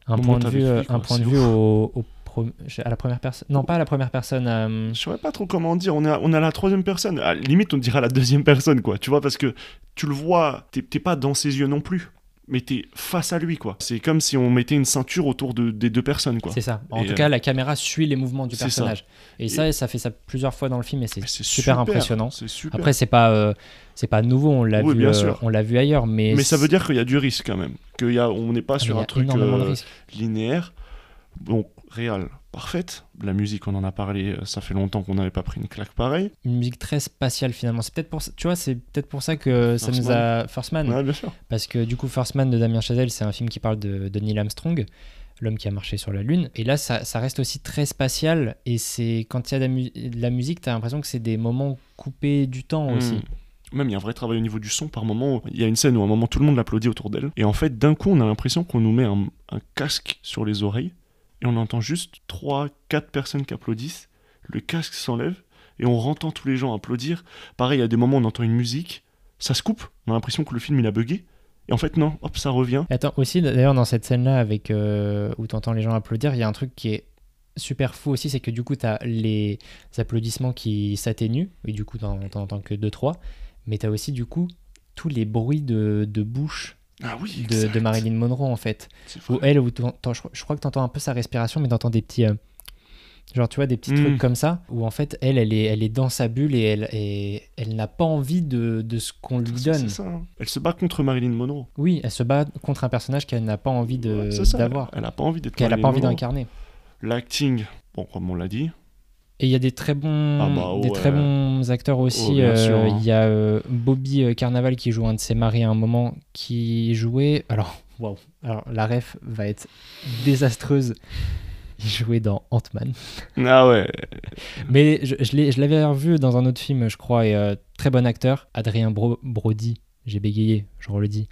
un point de vue, lui, euh, un point de vue ouf. au, au pro- à la première personne. Non, pas à la première personne. euh, Je saurais pas trop comment dire, on est à, on est à la troisième personne. À la limite on dirait à la deuxième personne quoi, tu vois, parce que tu le vois, t'es pas dans ses yeux non plus. Mais t'es face à lui, quoi. C'est comme si on mettait une ceinture autour de, des deux personnes, quoi. C'est ça. En Et, tout euh, cas, la caméra suit les mouvements du ça. personnage. Et, ça, ça fait ça plusieurs fois dans le film et c'est super, super, impressionnant. super. Après, c'est pas, euh, c'est pas nouveau, on l'a Oui, vu, euh, sûr. on l'a vu ailleurs, mais Mais ça veut dire qu'il y a du risque quand même. Qu'il y a, on n'est pas Ah, sur un truc euh, linéaire. Donc, réel, parfaite. La musique, on en a parlé, euh, ça fait longtemps qu'on n'avait pas pris une claque pareille. une musique très spatiale finalement. C'est peut-être pour ça, tu vois, c'est peut-être pour ça que ça nous Man. a First Man. Ouais, bien sûr. Parce que du coup, First Man de Damien Chazelle, c'est un film qui parle de, de Neil Armstrong, l'homme qui a marché sur la Lune. Et là, ça, ça reste aussi très spatial. Et c'est quand il y a de la, mu- de la musique, t'as l'impression que c'est des moments coupés du temps aussi. Hmm. Même il y a un vrai travail au niveau du son. Par moment, il y a une scène où à un moment tout le monde l'applaudit autour d'elle. Et en fait, d'un coup, on a l'impression qu'on nous met un, un casque sur les oreilles. Et on entend juste 3-4 personnes qui applaudissent. Le casque s'enlève. Et on entend tous les gens applaudir. Pareil, il y a des moments où on entend une musique. Ça se coupe. On a l'impression que le film il a bugué. Et en fait, non, hop, ça revient. Attends, aussi, d'ailleurs, dans cette scène-là, avec euh, où t'entends les gens applaudir, il y a un truc qui est super fou aussi, c'est que du coup, t'as les applaudissements qui s'atténuent, et du coup, t'en entends que 2-3, mais t'as aussi, du coup, tous les bruits de, de bouche Ah oui, de. Marilyn Monroe, en fait. Vrai. elle, où je, crois- je crois que t'entends un peu sa respiration, mais t'entends des petits... euh, Genre, tu vois, des petits trucs comme ça, où en fait, elle, elle est, elle est dans sa bulle et elle, et elle n'a pas envie de, de ce qu'on lui donne. C'est ça. hein. Elle se bat contre Marilyn Monroe. Oui, elle se bat contre un personnage qu'elle n'a pas envie de- Ouais, d'avoir, Elle a pas envie d'être qu'elle n'a pas envie d'incarner. L'acting, bon, comme on l'a dit. Et il y a des très bons, Ah bah, des très bons acteurs aussi. Oh, euh, hein. Il y a euh, Bobby euh, Carnaval qui joue un de ses maris à un moment, qui jouait. Alors, waouh. Alors la ref va être désastreuse. Il jouait dans Ant-Man. Ah ouais. Mais je, je l'avais revu dans un autre film, je crois, et euh, très bon acteur, Adrien Bro- Brody. J'ai bégayé, je le dis.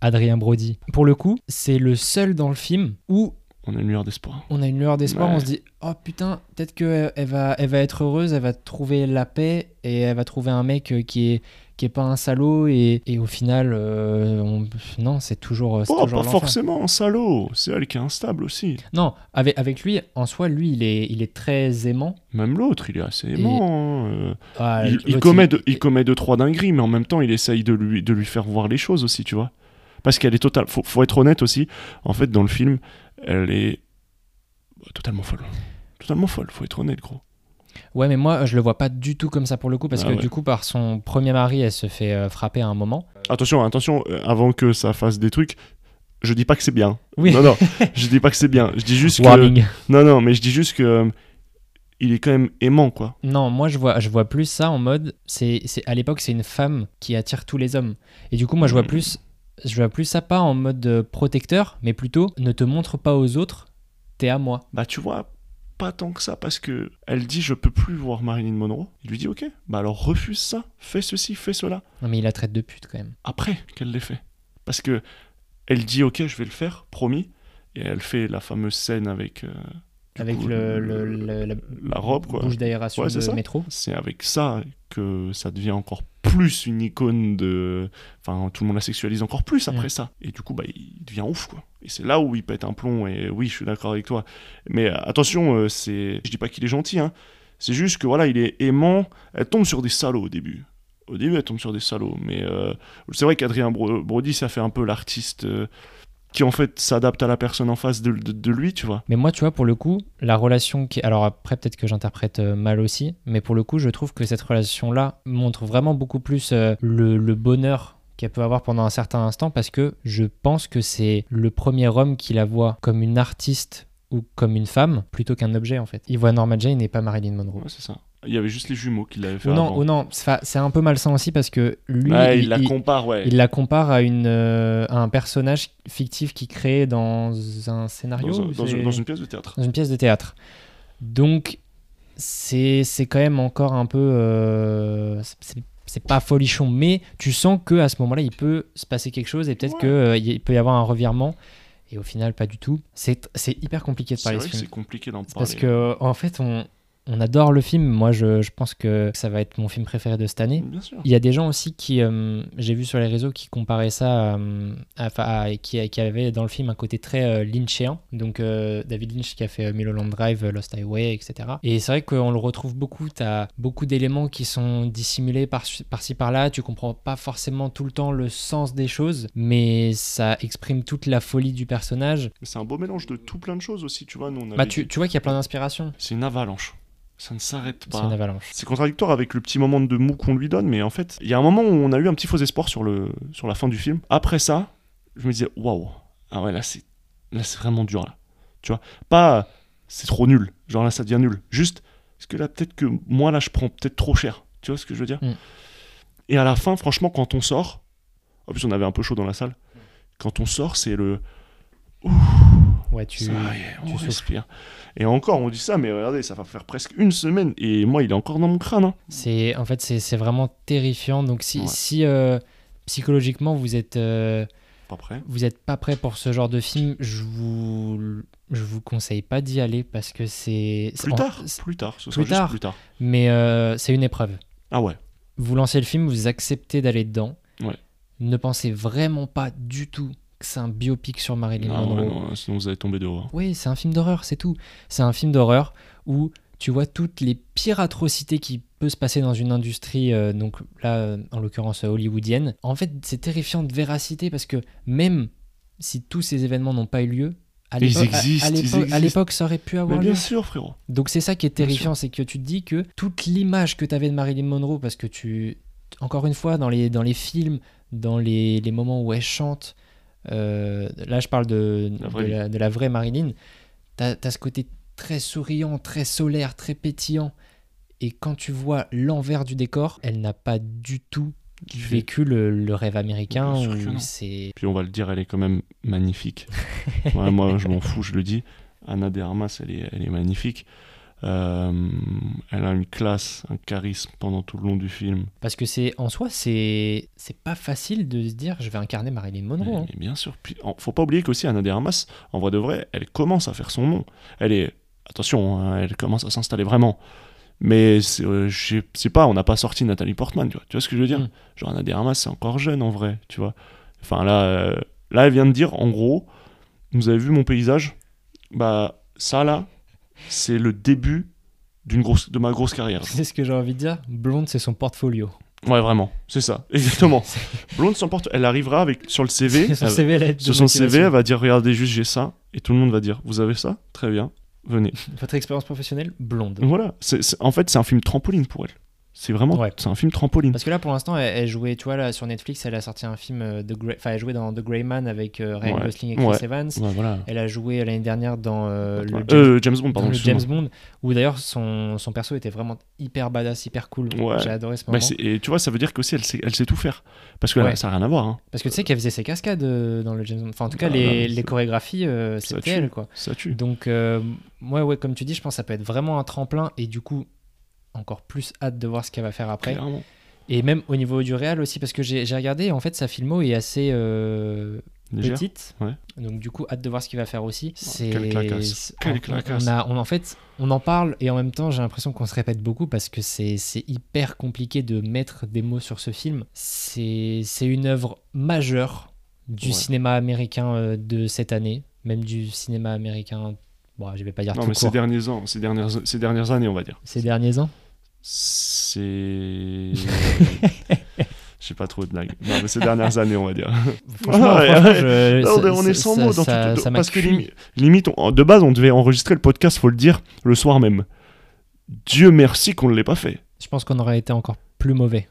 Adrien Brody. Pour le coup, c'est le seul dans le film où On a une lueur d'espoir. on a une lueur d'espoir, Ouais. on se dit oh putain, peut-être qu'elle elle va, elle va être heureuse, elle va trouver la paix et elle va trouver un mec euh, qui est qui est pas un salaud et, et au final euh, on- non c'est toujours Oh, toujours pas forcément un salaud. C'est elle qui est instable aussi. non avec, avec lui en soi lui il est il est très aimant Même l'autre, il est assez aimant. hein, euh. Ah, il, commet de- il commet deux, trois dingueries, mais en même temps, il essaye de lui, de lui faire voir les choses aussi, tu vois. Parce qu'elle est totale. Faut, faut être honnête aussi. En fait, dans le film, elle est totalement folle. Totalement folle, faut être honnête, gros. ouais mais moi je le vois pas du tout comme ça pour le coup parce Ah que ouais. du coup par son premier mari elle se fait euh, frapper à un moment Attention, attention, euh, avant que ça fasse des trucs, je dis pas que c'est bien. oui Non, non, je dis pas que c'est bien. Je dis juste que. Non, non, mais je dis juste que. euh, il est quand même aimant, quoi. Non, moi je vois, je vois plus ça en mode, c'est, à l'époque c'est une femme qui attire tous les hommes. Et du coup moi je vois Mhm. plus, je vois plus ça pas en mode euh, protecteur, mais plutôt ne te montre pas aux autres, t'es à moi. Bah, tu vois, pas tant que ça, parce que elle dit je peux plus voir Marilyn Monroe. Il lui dit ok, bah alors refuse ça, fais ceci, fais cela. Non mais il la traite de pute quand même. Après qu'elle l'ait fait. Parce que elle dit ok, je vais le faire, promis. Et elle fait la fameuse scène avec. euh, Avec coup, le, le- le- la, la robe, quoi. bouche d'aération Ouais, c'est de ça. métro. C'est avec ça que ça devient encore plus une icône de. Enfin, tout le monde la sexualise encore plus après ça. Et du coup, bah, il devient ouf, quoi. Et c'est là où il pète un plomb. Et oui, je suis d'accord avec toi. Mais euh, attention, euh, c'est. Je dis pas qu'il est gentil, hein. C'est juste que voilà, il est aimant. Elle tombe sur des salauds au début. Au début, elle tombe sur des salauds. Mais euh, c'est vrai qu'Adrien Bro- Brody, ça fait un peu l'artiste euh, qui en fait s'adapte à la personne en face de, de- de lui, tu vois. Mais moi tu vois pour le coup, la relation qui... Alors après peut-être que j'interprète euh, mal aussi, mais pour le coup je trouve que cette relation-là montre vraiment beaucoup plus euh, le, le bonheur qu'elle peut avoir pendant un certain instant parce que je pense que c'est le premier homme qui la voit comme une artiste ou comme une femme plutôt qu'un objet en fait. Il voit Norma Jane et pas Marilyn Monroe. Ouais, c'est ça. Il y avait juste les jumeaux qui l'avaient fait. Ou non, avant. ou non, c'est c'est un peu malsain aussi parce que lui, Ouais, il, il, la compare, ouais. il la compare à, une, euh, à un personnage fictif qui crée dans un scénario. dans, c'est- une, dans une pièce de théâtre. dans une pièce de théâtre. Donc, c'est c'est quand même encore un peu. euh, c'est- c'est pas folichon, mais tu sens que à ce moment-là, il peut se passer quelque chose et peut-être Ouais. qu'il peut y avoir un revirement. Et au final, pas du tout. C'est c'est hyper compliqué de C'est parler vrai ce que c'est compliqué d'en parler. Parce que, en fait, on, on adore le film. Moi, je, je pense que ça va être mon film préféré de cette année. Bien sûr. Il y a des gens aussi qui, euh, j'ai vu sur les réseaux, qui comparaient ça, euh, à, à- à- qui, qui avait dans le film un côté très euh, lynchien. Donc euh, David Lynch qui a fait euh, Mulholland Drive, Lost Highway, etc. Et c'est vrai qu'on le retrouve beaucoup. Tu as beaucoup d'éléments qui sont dissimulés par- par-ci par-là. Tu comprends pas forcément tout le temps le sens des choses, mais ça exprime toute la folie du personnage. C'est un beau mélange de tout plein de choses aussi, tu vois. Nous, on Bah, tu vois qu'il y a plein d'inspirations. C'est une avalanche. Ça ne s'arrête C'est une pas. avalanche. C'est contradictoire avec le petit moment de mou qu'on lui donne, mais en fait, il y a un moment où on a eu un petit faux espoir sur, le, sur la fin du film. Après ça, je me disais, waouh, ah ouais, là c'est, là c'est vraiment dur, là. Tu vois, pas c'est trop nul, genre là ça devient nul. Juste, parce que là, peut-être que moi, là, je prends peut-être trop cher. Tu vois ce que je veux dire? Mm. Et à la fin, franchement, quand on sort, en plus on avait un peu chaud dans la salle, quand on sort, c'est le. Ouais, tu, Ça y est, on tu respire. Et encore, on dit ça, mais regardez, ça va faire presque une semaine, et moi, il est encore dans mon crâne. hein. C'est en fait c'est vraiment terrifiant. Donc si, Ouais. si euh, psychologiquement vous êtes euh, Pas prêt vous êtes pas prêt pour ce genre de film, je vous je vous conseille pas d'y aller parce que c'est Plus en- tard, plus tard, ce plus juste tard. plus tard. mais euh, c'est une épreuve. Ah ouais. Vous lancez le film, vous acceptez d'aller dedans. Ouais. Ne pensez vraiment pas du tout c'est un biopic sur Marilyn Ah Monroe. ouais, non, sinon vous allez tomber hein. Oui, c'est un film d'horreur, c'est tout. C'est un film d'horreur où tu vois toutes les pires atrocités qui peuvent se passer dans une industrie, euh, donc là, euh, en l'occurrence euh, hollywoodienne. En fait, c'est terrifiant de véracité parce que même si tous ces événements n'ont pas eu lieu, à l'époque- ça aurait pu Mais avoir bien lieu. sûr, frérot. Donc c'est ça qui est Bien terrifiant, c'est que tu te dis que toute l'image que tu avais de Marilyn Monroe, parce que tu, encore une fois, dans les, dans les films, dans les, les moments où elle chante, euh, là je parle de, La de, vraie la, de la vraie Marilyn, tu as, ce côté très souriant, très solaire, très pétillant. Et quand tu vois l'envers du décor, elle n'a pas du tout vécu le, le rêve américain. C'est Puis on va le dire, elle est quand même magnifique. Ouais, moi, je m'en fous, je le dis. Anna de Armas, elle est, elle est magnifique. Euh, elle a une classe, un charisme pendant tout le long du film. Parce que c'est en soi, c'est c'est pas facile de se dire je vais incarner Marilyn Monroe. Mais, hein. mais bien sûr. Puis, faut pas oublier qu'aussi Anna de Armas, en vrai de vrai, elle commence à faire son nom. Elle est, attention, hein, elle commence à s'installer vraiment. Mais c'est, euh, pas, on n'a pas sorti Nathalie Portman, tu vois. Tu vois ce que je veux dire? Mm. Genre Anna de Armas, c'est encore jeune en vrai, tu vois. Enfin là, euh, là, elle vient de dire, en gros, vous avez vu mon paysage? Bah ça là, c'est le début d'une grosse, de ma grosse carrière. C'est ce que j'ai envie de dire. Blonde, c'est son portfolio. Ouais, vraiment, c'est ça, exactement. Blonde s'emporte, elle arrivera avec sur le CV. son elle sur son CV, elle va dire regardez juste j'ai ça et tout le monde va dire vous avez ça? Très bien venez. Votre expérience professionnelle, blonde. Voilà, c'est- en fait c'est un film trampoline pour elle. C'est vraiment Ouais. c'est un film trampoline. Parce que là, pour l'instant, elle, elle jouait, tu vois, là, sur Netflix, elle a sorti un film, euh, The Grey- enfin, elle jouait dans The Grey Man avec euh, Ryan Ouais. Gosling et Chris Ouais. Evans. Ouais, voilà. Elle a joué l'année dernière dans euh, le. James, Euh, James Bond pardon. le. James Bond, où d'ailleurs son, son perso était vraiment hyper badass, hyper cool. Ouais. J'ai adoré ce Bah, moment. c'est- et tu vois ça veut dire qu'aussi elle sait, elle sait tout faire parce que là, ça n'a rien à voir. hein. Parce que tu sais qu'elle faisait ses cascades euh, dans le James Bond. Enfin, en tout cas, Ah, les, mais les chorégraphies, euh, c'était elle, quoi. Ça tue. Donc, euh, ouais, ouais, comme tu dis, je pense que ça peut être vraiment un tremplin et du coup, encore plus hâte de voir ce qu'elle va faire après. Clairement. Et même au niveau du réel aussi, parce que j'ai regardé, en fait, sa filmo est assez euh, petite. Ouais. Donc, du coup, hâte de voir ce qu'il va faire aussi. C'est claquasse. c'est- on- a, on- en fait, on en parle et en même temps, j'ai l'impression qu'on se répète beaucoup parce que c'est hyper compliqué de mettre des mots sur ce film. C'est c'est une œuvre majeure du Ouais. cinéma américain euh, de cette année, même du cinéma américain. Bon, je vais pas dire Non tout mais ces court. derniers ans, ces dernières ces dernières années on va dire. Ces derniers ans? C'est J'ai pas trop de blagues. Non, mais ces dernières années, on va dire. Franchement, Ouais, franchement, ouais. je- Non, ça- on est sans ça- mots dans ça- tout- parce que limi- limite, on- de base, on devait enregistrer le podcast, faut le dire, le soir même. Dieu merci qu'on ne l'ait pas fait. Je pense qu'on aurait été encore plus mauvais.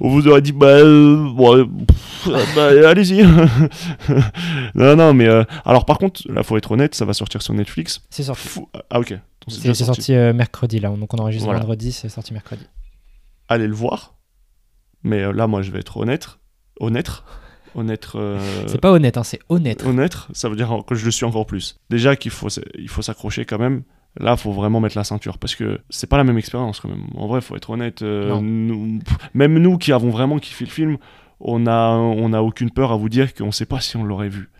On vous aurait dit, bah, euh, bon, euh, bah, allez-y. non, non, mais euh, alors par contre, là, faut être honnête, ça va sortir sur Netflix. C'est sorti. Fou- Ah, ok. C'est sorti euh, mercredi là, donc on enregistre Voilà. vendredi, c'est sorti mercredi. Allez le voir. Mais euh, là, moi, je vais être honnête. Honnête. Honnête. euh, C'est pas honnête, hein, c'est honnête. honnête, ça veut dire que je le suis encore plus. Déjà qu'il faut, il faut s'accrocher quand même. Là, faut vraiment mettre la ceinture parce que c'est pas la même expérience quand même. En vrai, faut être honnête. euh, Non. nous- pff, même nous qui avons vraiment kiffé le film, on a, on a aucune peur à vous dire qu'on sait pas si on l'aurait vu,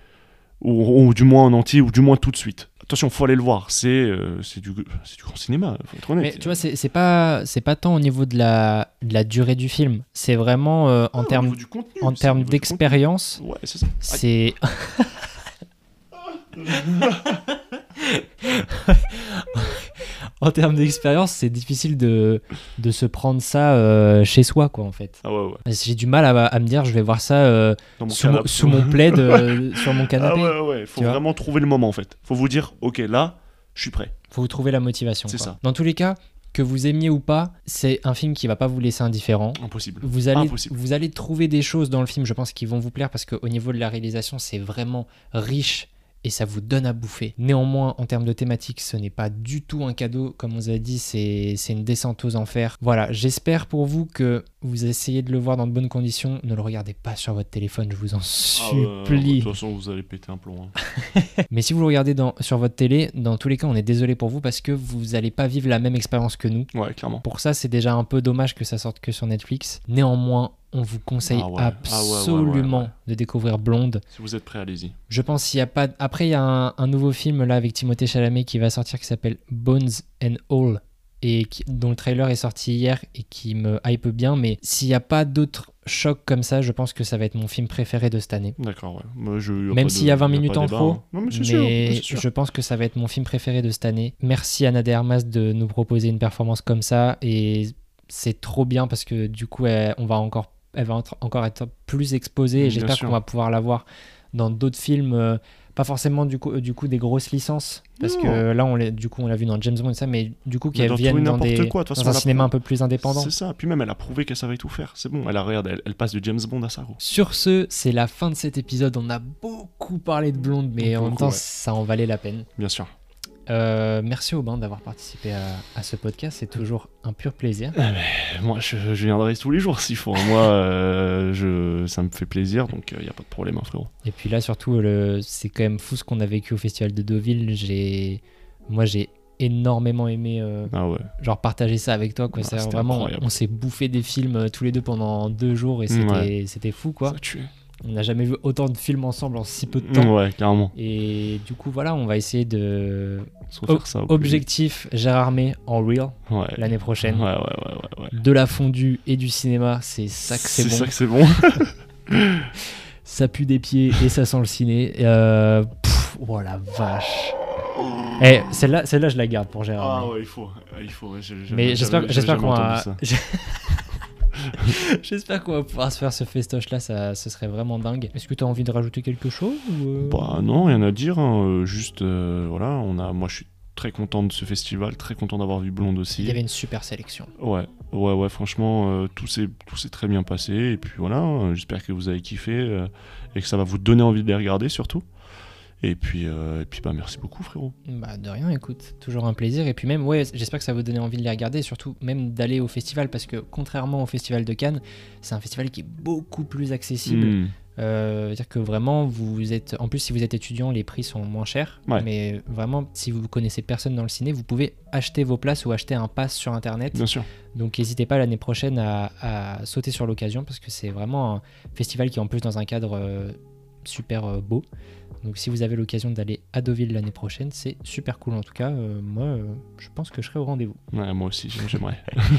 ou, ou du moins en entier, ou du moins tout de suite. Attention, faut aller le voir. C'est, euh, c'est du, du grand cinéma. Faut être honnête. Mais tu vois, c'est pas, c'est pas tant au niveau de la, de la durée du film, c'est vraiment euh, en Ah, termes en termes d'expérience. Ouais, c'est ça. C'est. En termes d'expérience, c'est difficile de, de se prendre ça euh, chez soi, quoi, en fait. Ah ouais, ouais. J'ai du mal à, à me dire, je vais voir ça euh, mon sous, mon, plaid, euh, sur mon Ah canapé. ouais, ouais. Faut vraiment trouver le moment en fait. Faut vous dire, ok, là, je suis prêt. Faut vous trouver la motivation. C'est ça. Dans tous les cas, que vous aimiez ou pas, c'est un film qui va pas vous laisser indifférent. Impossible. Vous allez, Impossible. vous allez trouver des choses dans le film, je pense, qui vont vous plaire parce qu'au niveau de la réalisation, c'est vraiment riche et ça vous donne à bouffer. Néanmoins, en termes de thématique, ce n'est pas du tout un cadeau. Comme on vous a dit, c'est une descente aux enfers. Voilà, j'espère pour vous que vous essayez de le voir dans de bonnes conditions. Ne le regardez pas sur votre téléphone, je vous en Ah supplie. de toute façon, vous allez péter un plomb. hein. Mais si vous le regardez dans, sur votre télé, dans tous les cas, on est désolé pour vous parce que vous n'allez pas vivre la même expérience que nous. Ouais, clairement. Pour ça, c'est déjà un peu dommage que ça sorte que sur Netflix. Néanmoins, on vous conseille Ah ouais. Ah ouais, ouais, ouais, absolument de découvrir Blonde. Si vous êtes prêts, allez-y. Je pense s'il y a pas. Après, il y a un, un nouveau film là avec Timothée Chalamet qui va sortir qui s'appelle Bones and All. et qui- dont le trailer est sorti hier et qui me hype bien. Mais s'il n'y a pas d'autres chocs comme ça, je pense que ça va être mon film préféré de cette année. D'accord, ouais. Moi, je, Même s'il y a 20 y minutes en trop, hein. Non, mais sûr. je pense que ça va être mon film préféré de cette année. Merci Anna de Armas de nous proposer une performance comme ça et c'est trop bien parce que du coup on va encore, elle va encore être plus exposée et Bien j'espère qu'on va pouvoir la voir dans d'autres films, euh, pas forcément du coup, du coup des grosses licences parce Non. que là on l'a, du coup on l'a vu dans James Bond et ça, mais du coup qu'elle vienne dans, des, quoi, dans un a cinéma un peu plus indépendant. C'est ça. Puis même, elle a prouvé qu'elle savait tout faire. C'est bon. Elle a regarde, elle, elle passe de James Bond à ça. gros. Sur ce, c'est la fin de cet épisode. On a beaucoup parlé de Blonde, mais en même temps, ouais. ça en valait la peine. Bien sûr. Euh, merci Aubin d'avoir participé à, à ce podcast. C'est toujours un pur plaisir. Moi, je, je viendrai tous les jours s'il faut. Moi, euh, je, ça me fait plaisir, donc il n'y a pas de problème, hein, frérot. Et puis là, surtout, c'est quand même fou ce qu'on a vécu au festival de Deauville. J'ai, moi, j'ai énormément aimé, euh, Ah ouais. genre partager ça avec toi. Quoi. Ah, vraiment, incroyable. on s'est bouffé des films euh, tous les deux pendant deux jours et c'était, Ouais. fou, quoi. Ça tue. On n'a jamais vu autant de films ensemble en si peu de temps. Ouais, carrément. Et du coup, voilà, on va essayer de Se refaire ça objectif Gérard May en real Ouais. l'année prochaine. Ouais, ouais, ouais, ouais. ouais. De la fondue et du cinéma, c'est ça que c'est bon. ça que c'est bon. Ça pue des pieds et ça sent le ciné. Euh, pff, oh la vache. Eh, celle-là, celle-là, je la garde pour Gérard. ah May. ouais, il faut. Il faut j'ai- j'ai- Mais j'espère, qu'on ça. j'espère qu'on va pouvoir se faire ce festoche là. Ça, ce serait vraiment dingue. Est-ce que tu as envie de rajouter quelque chose ou euh Bah non, rien à dire. hein, euh, Juste, euh, voilà, on a. Moi, je suis très content de ce festival, très content d'avoir vu Blonde aussi. Il y avait une super sélection. Ouais, ouais, ouais, franchement, euh, tout s'est tout s'est très bien passé. Et puis voilà, euh, j'espère que vous avez kiffé et que ça va vous donner envie de les regarder surtout. Et puis, euh, et puis bah, merci beaucoup, frérot. Bah de rien, écoute, toujours un plaisir. Et puis même, ouais, j'espère que ça va vous donner envie de les regarder, et surtout même d'aller au festival, parce que contrairement au festival de Cannes, c'est un festival qui est beaucoup plus accessible. Mm. Euh, C'est-à-dire que vraiment, vous êtes, en plus si vous êtes étudiant, les prix sont moins chers. Ouais. Mais vraiment, si vous connaissez personne dans le ciné, vous pouvez acheter vos places ou acheter un pass sur internet. Bien sûr. Donc n'hésitez pas l'année prochaine à, à sauter sur l'occasion parce que c'est vraiment un festival qui est en plus dans un cadre euh, super euh, beau. Donc si vous avez l'occasion d'aller à Deauville l'année prochaine, c'est super cool en tout cas. Euh, moi, euh, je pense que je serai au rendez-vous. Ouais, moi aussi, j'ai- j'aimerais.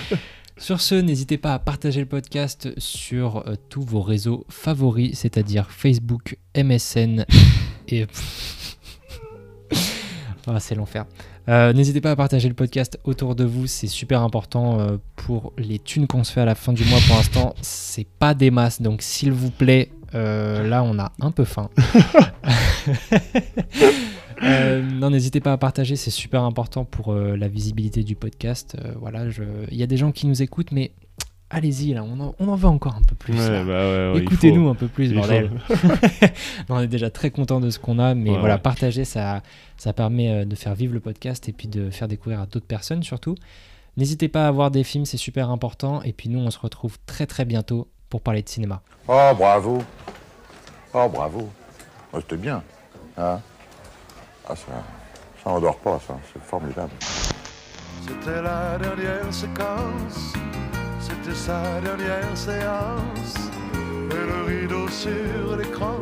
Sur ce, n'hésitez pas à partager le podcast sur euh, tous vos réseaux favoris, c'est-à-dire Facebook, MSN et... Ah, c'est l'enfer. N'hésitez pas à partager le podcast autour de vous, c'est super important pour les thunes qu'on se fait à la fin du mois. Pour l'instant, c'est pas des masses, donc s'il vous plaît, euh, là on a un peu faim. Euh, non, n'hésitez pas à partager, c'est super important pour euh, la visibilité du podcast. Voilà, je- il y a des gens qui nous écoutent, mais allez-y, là, on en, on en veut encore un peu plus. Ouais, bah ouais, ouais, il Écoutez-nous un peu plus, bordel. Non, on est déjà très content de ce qu'on a, mais voilà, partager, ça, ça permet de faire vivre le podcast et puis de faire découvrir à d'autres personnes surtout. N'hésitez pas à voir des films, c'est super important. Et puis nous, on se retrouve très très bientôt pour parler de cinéma. Oh, bravo. Oh, bravo. Oh, C'était bien. Hein ah, ça, ça endort pas, ça. C'est formidable. C'était la dernière séquence, c'était sa dernière séance. Et le rideau sur l'écran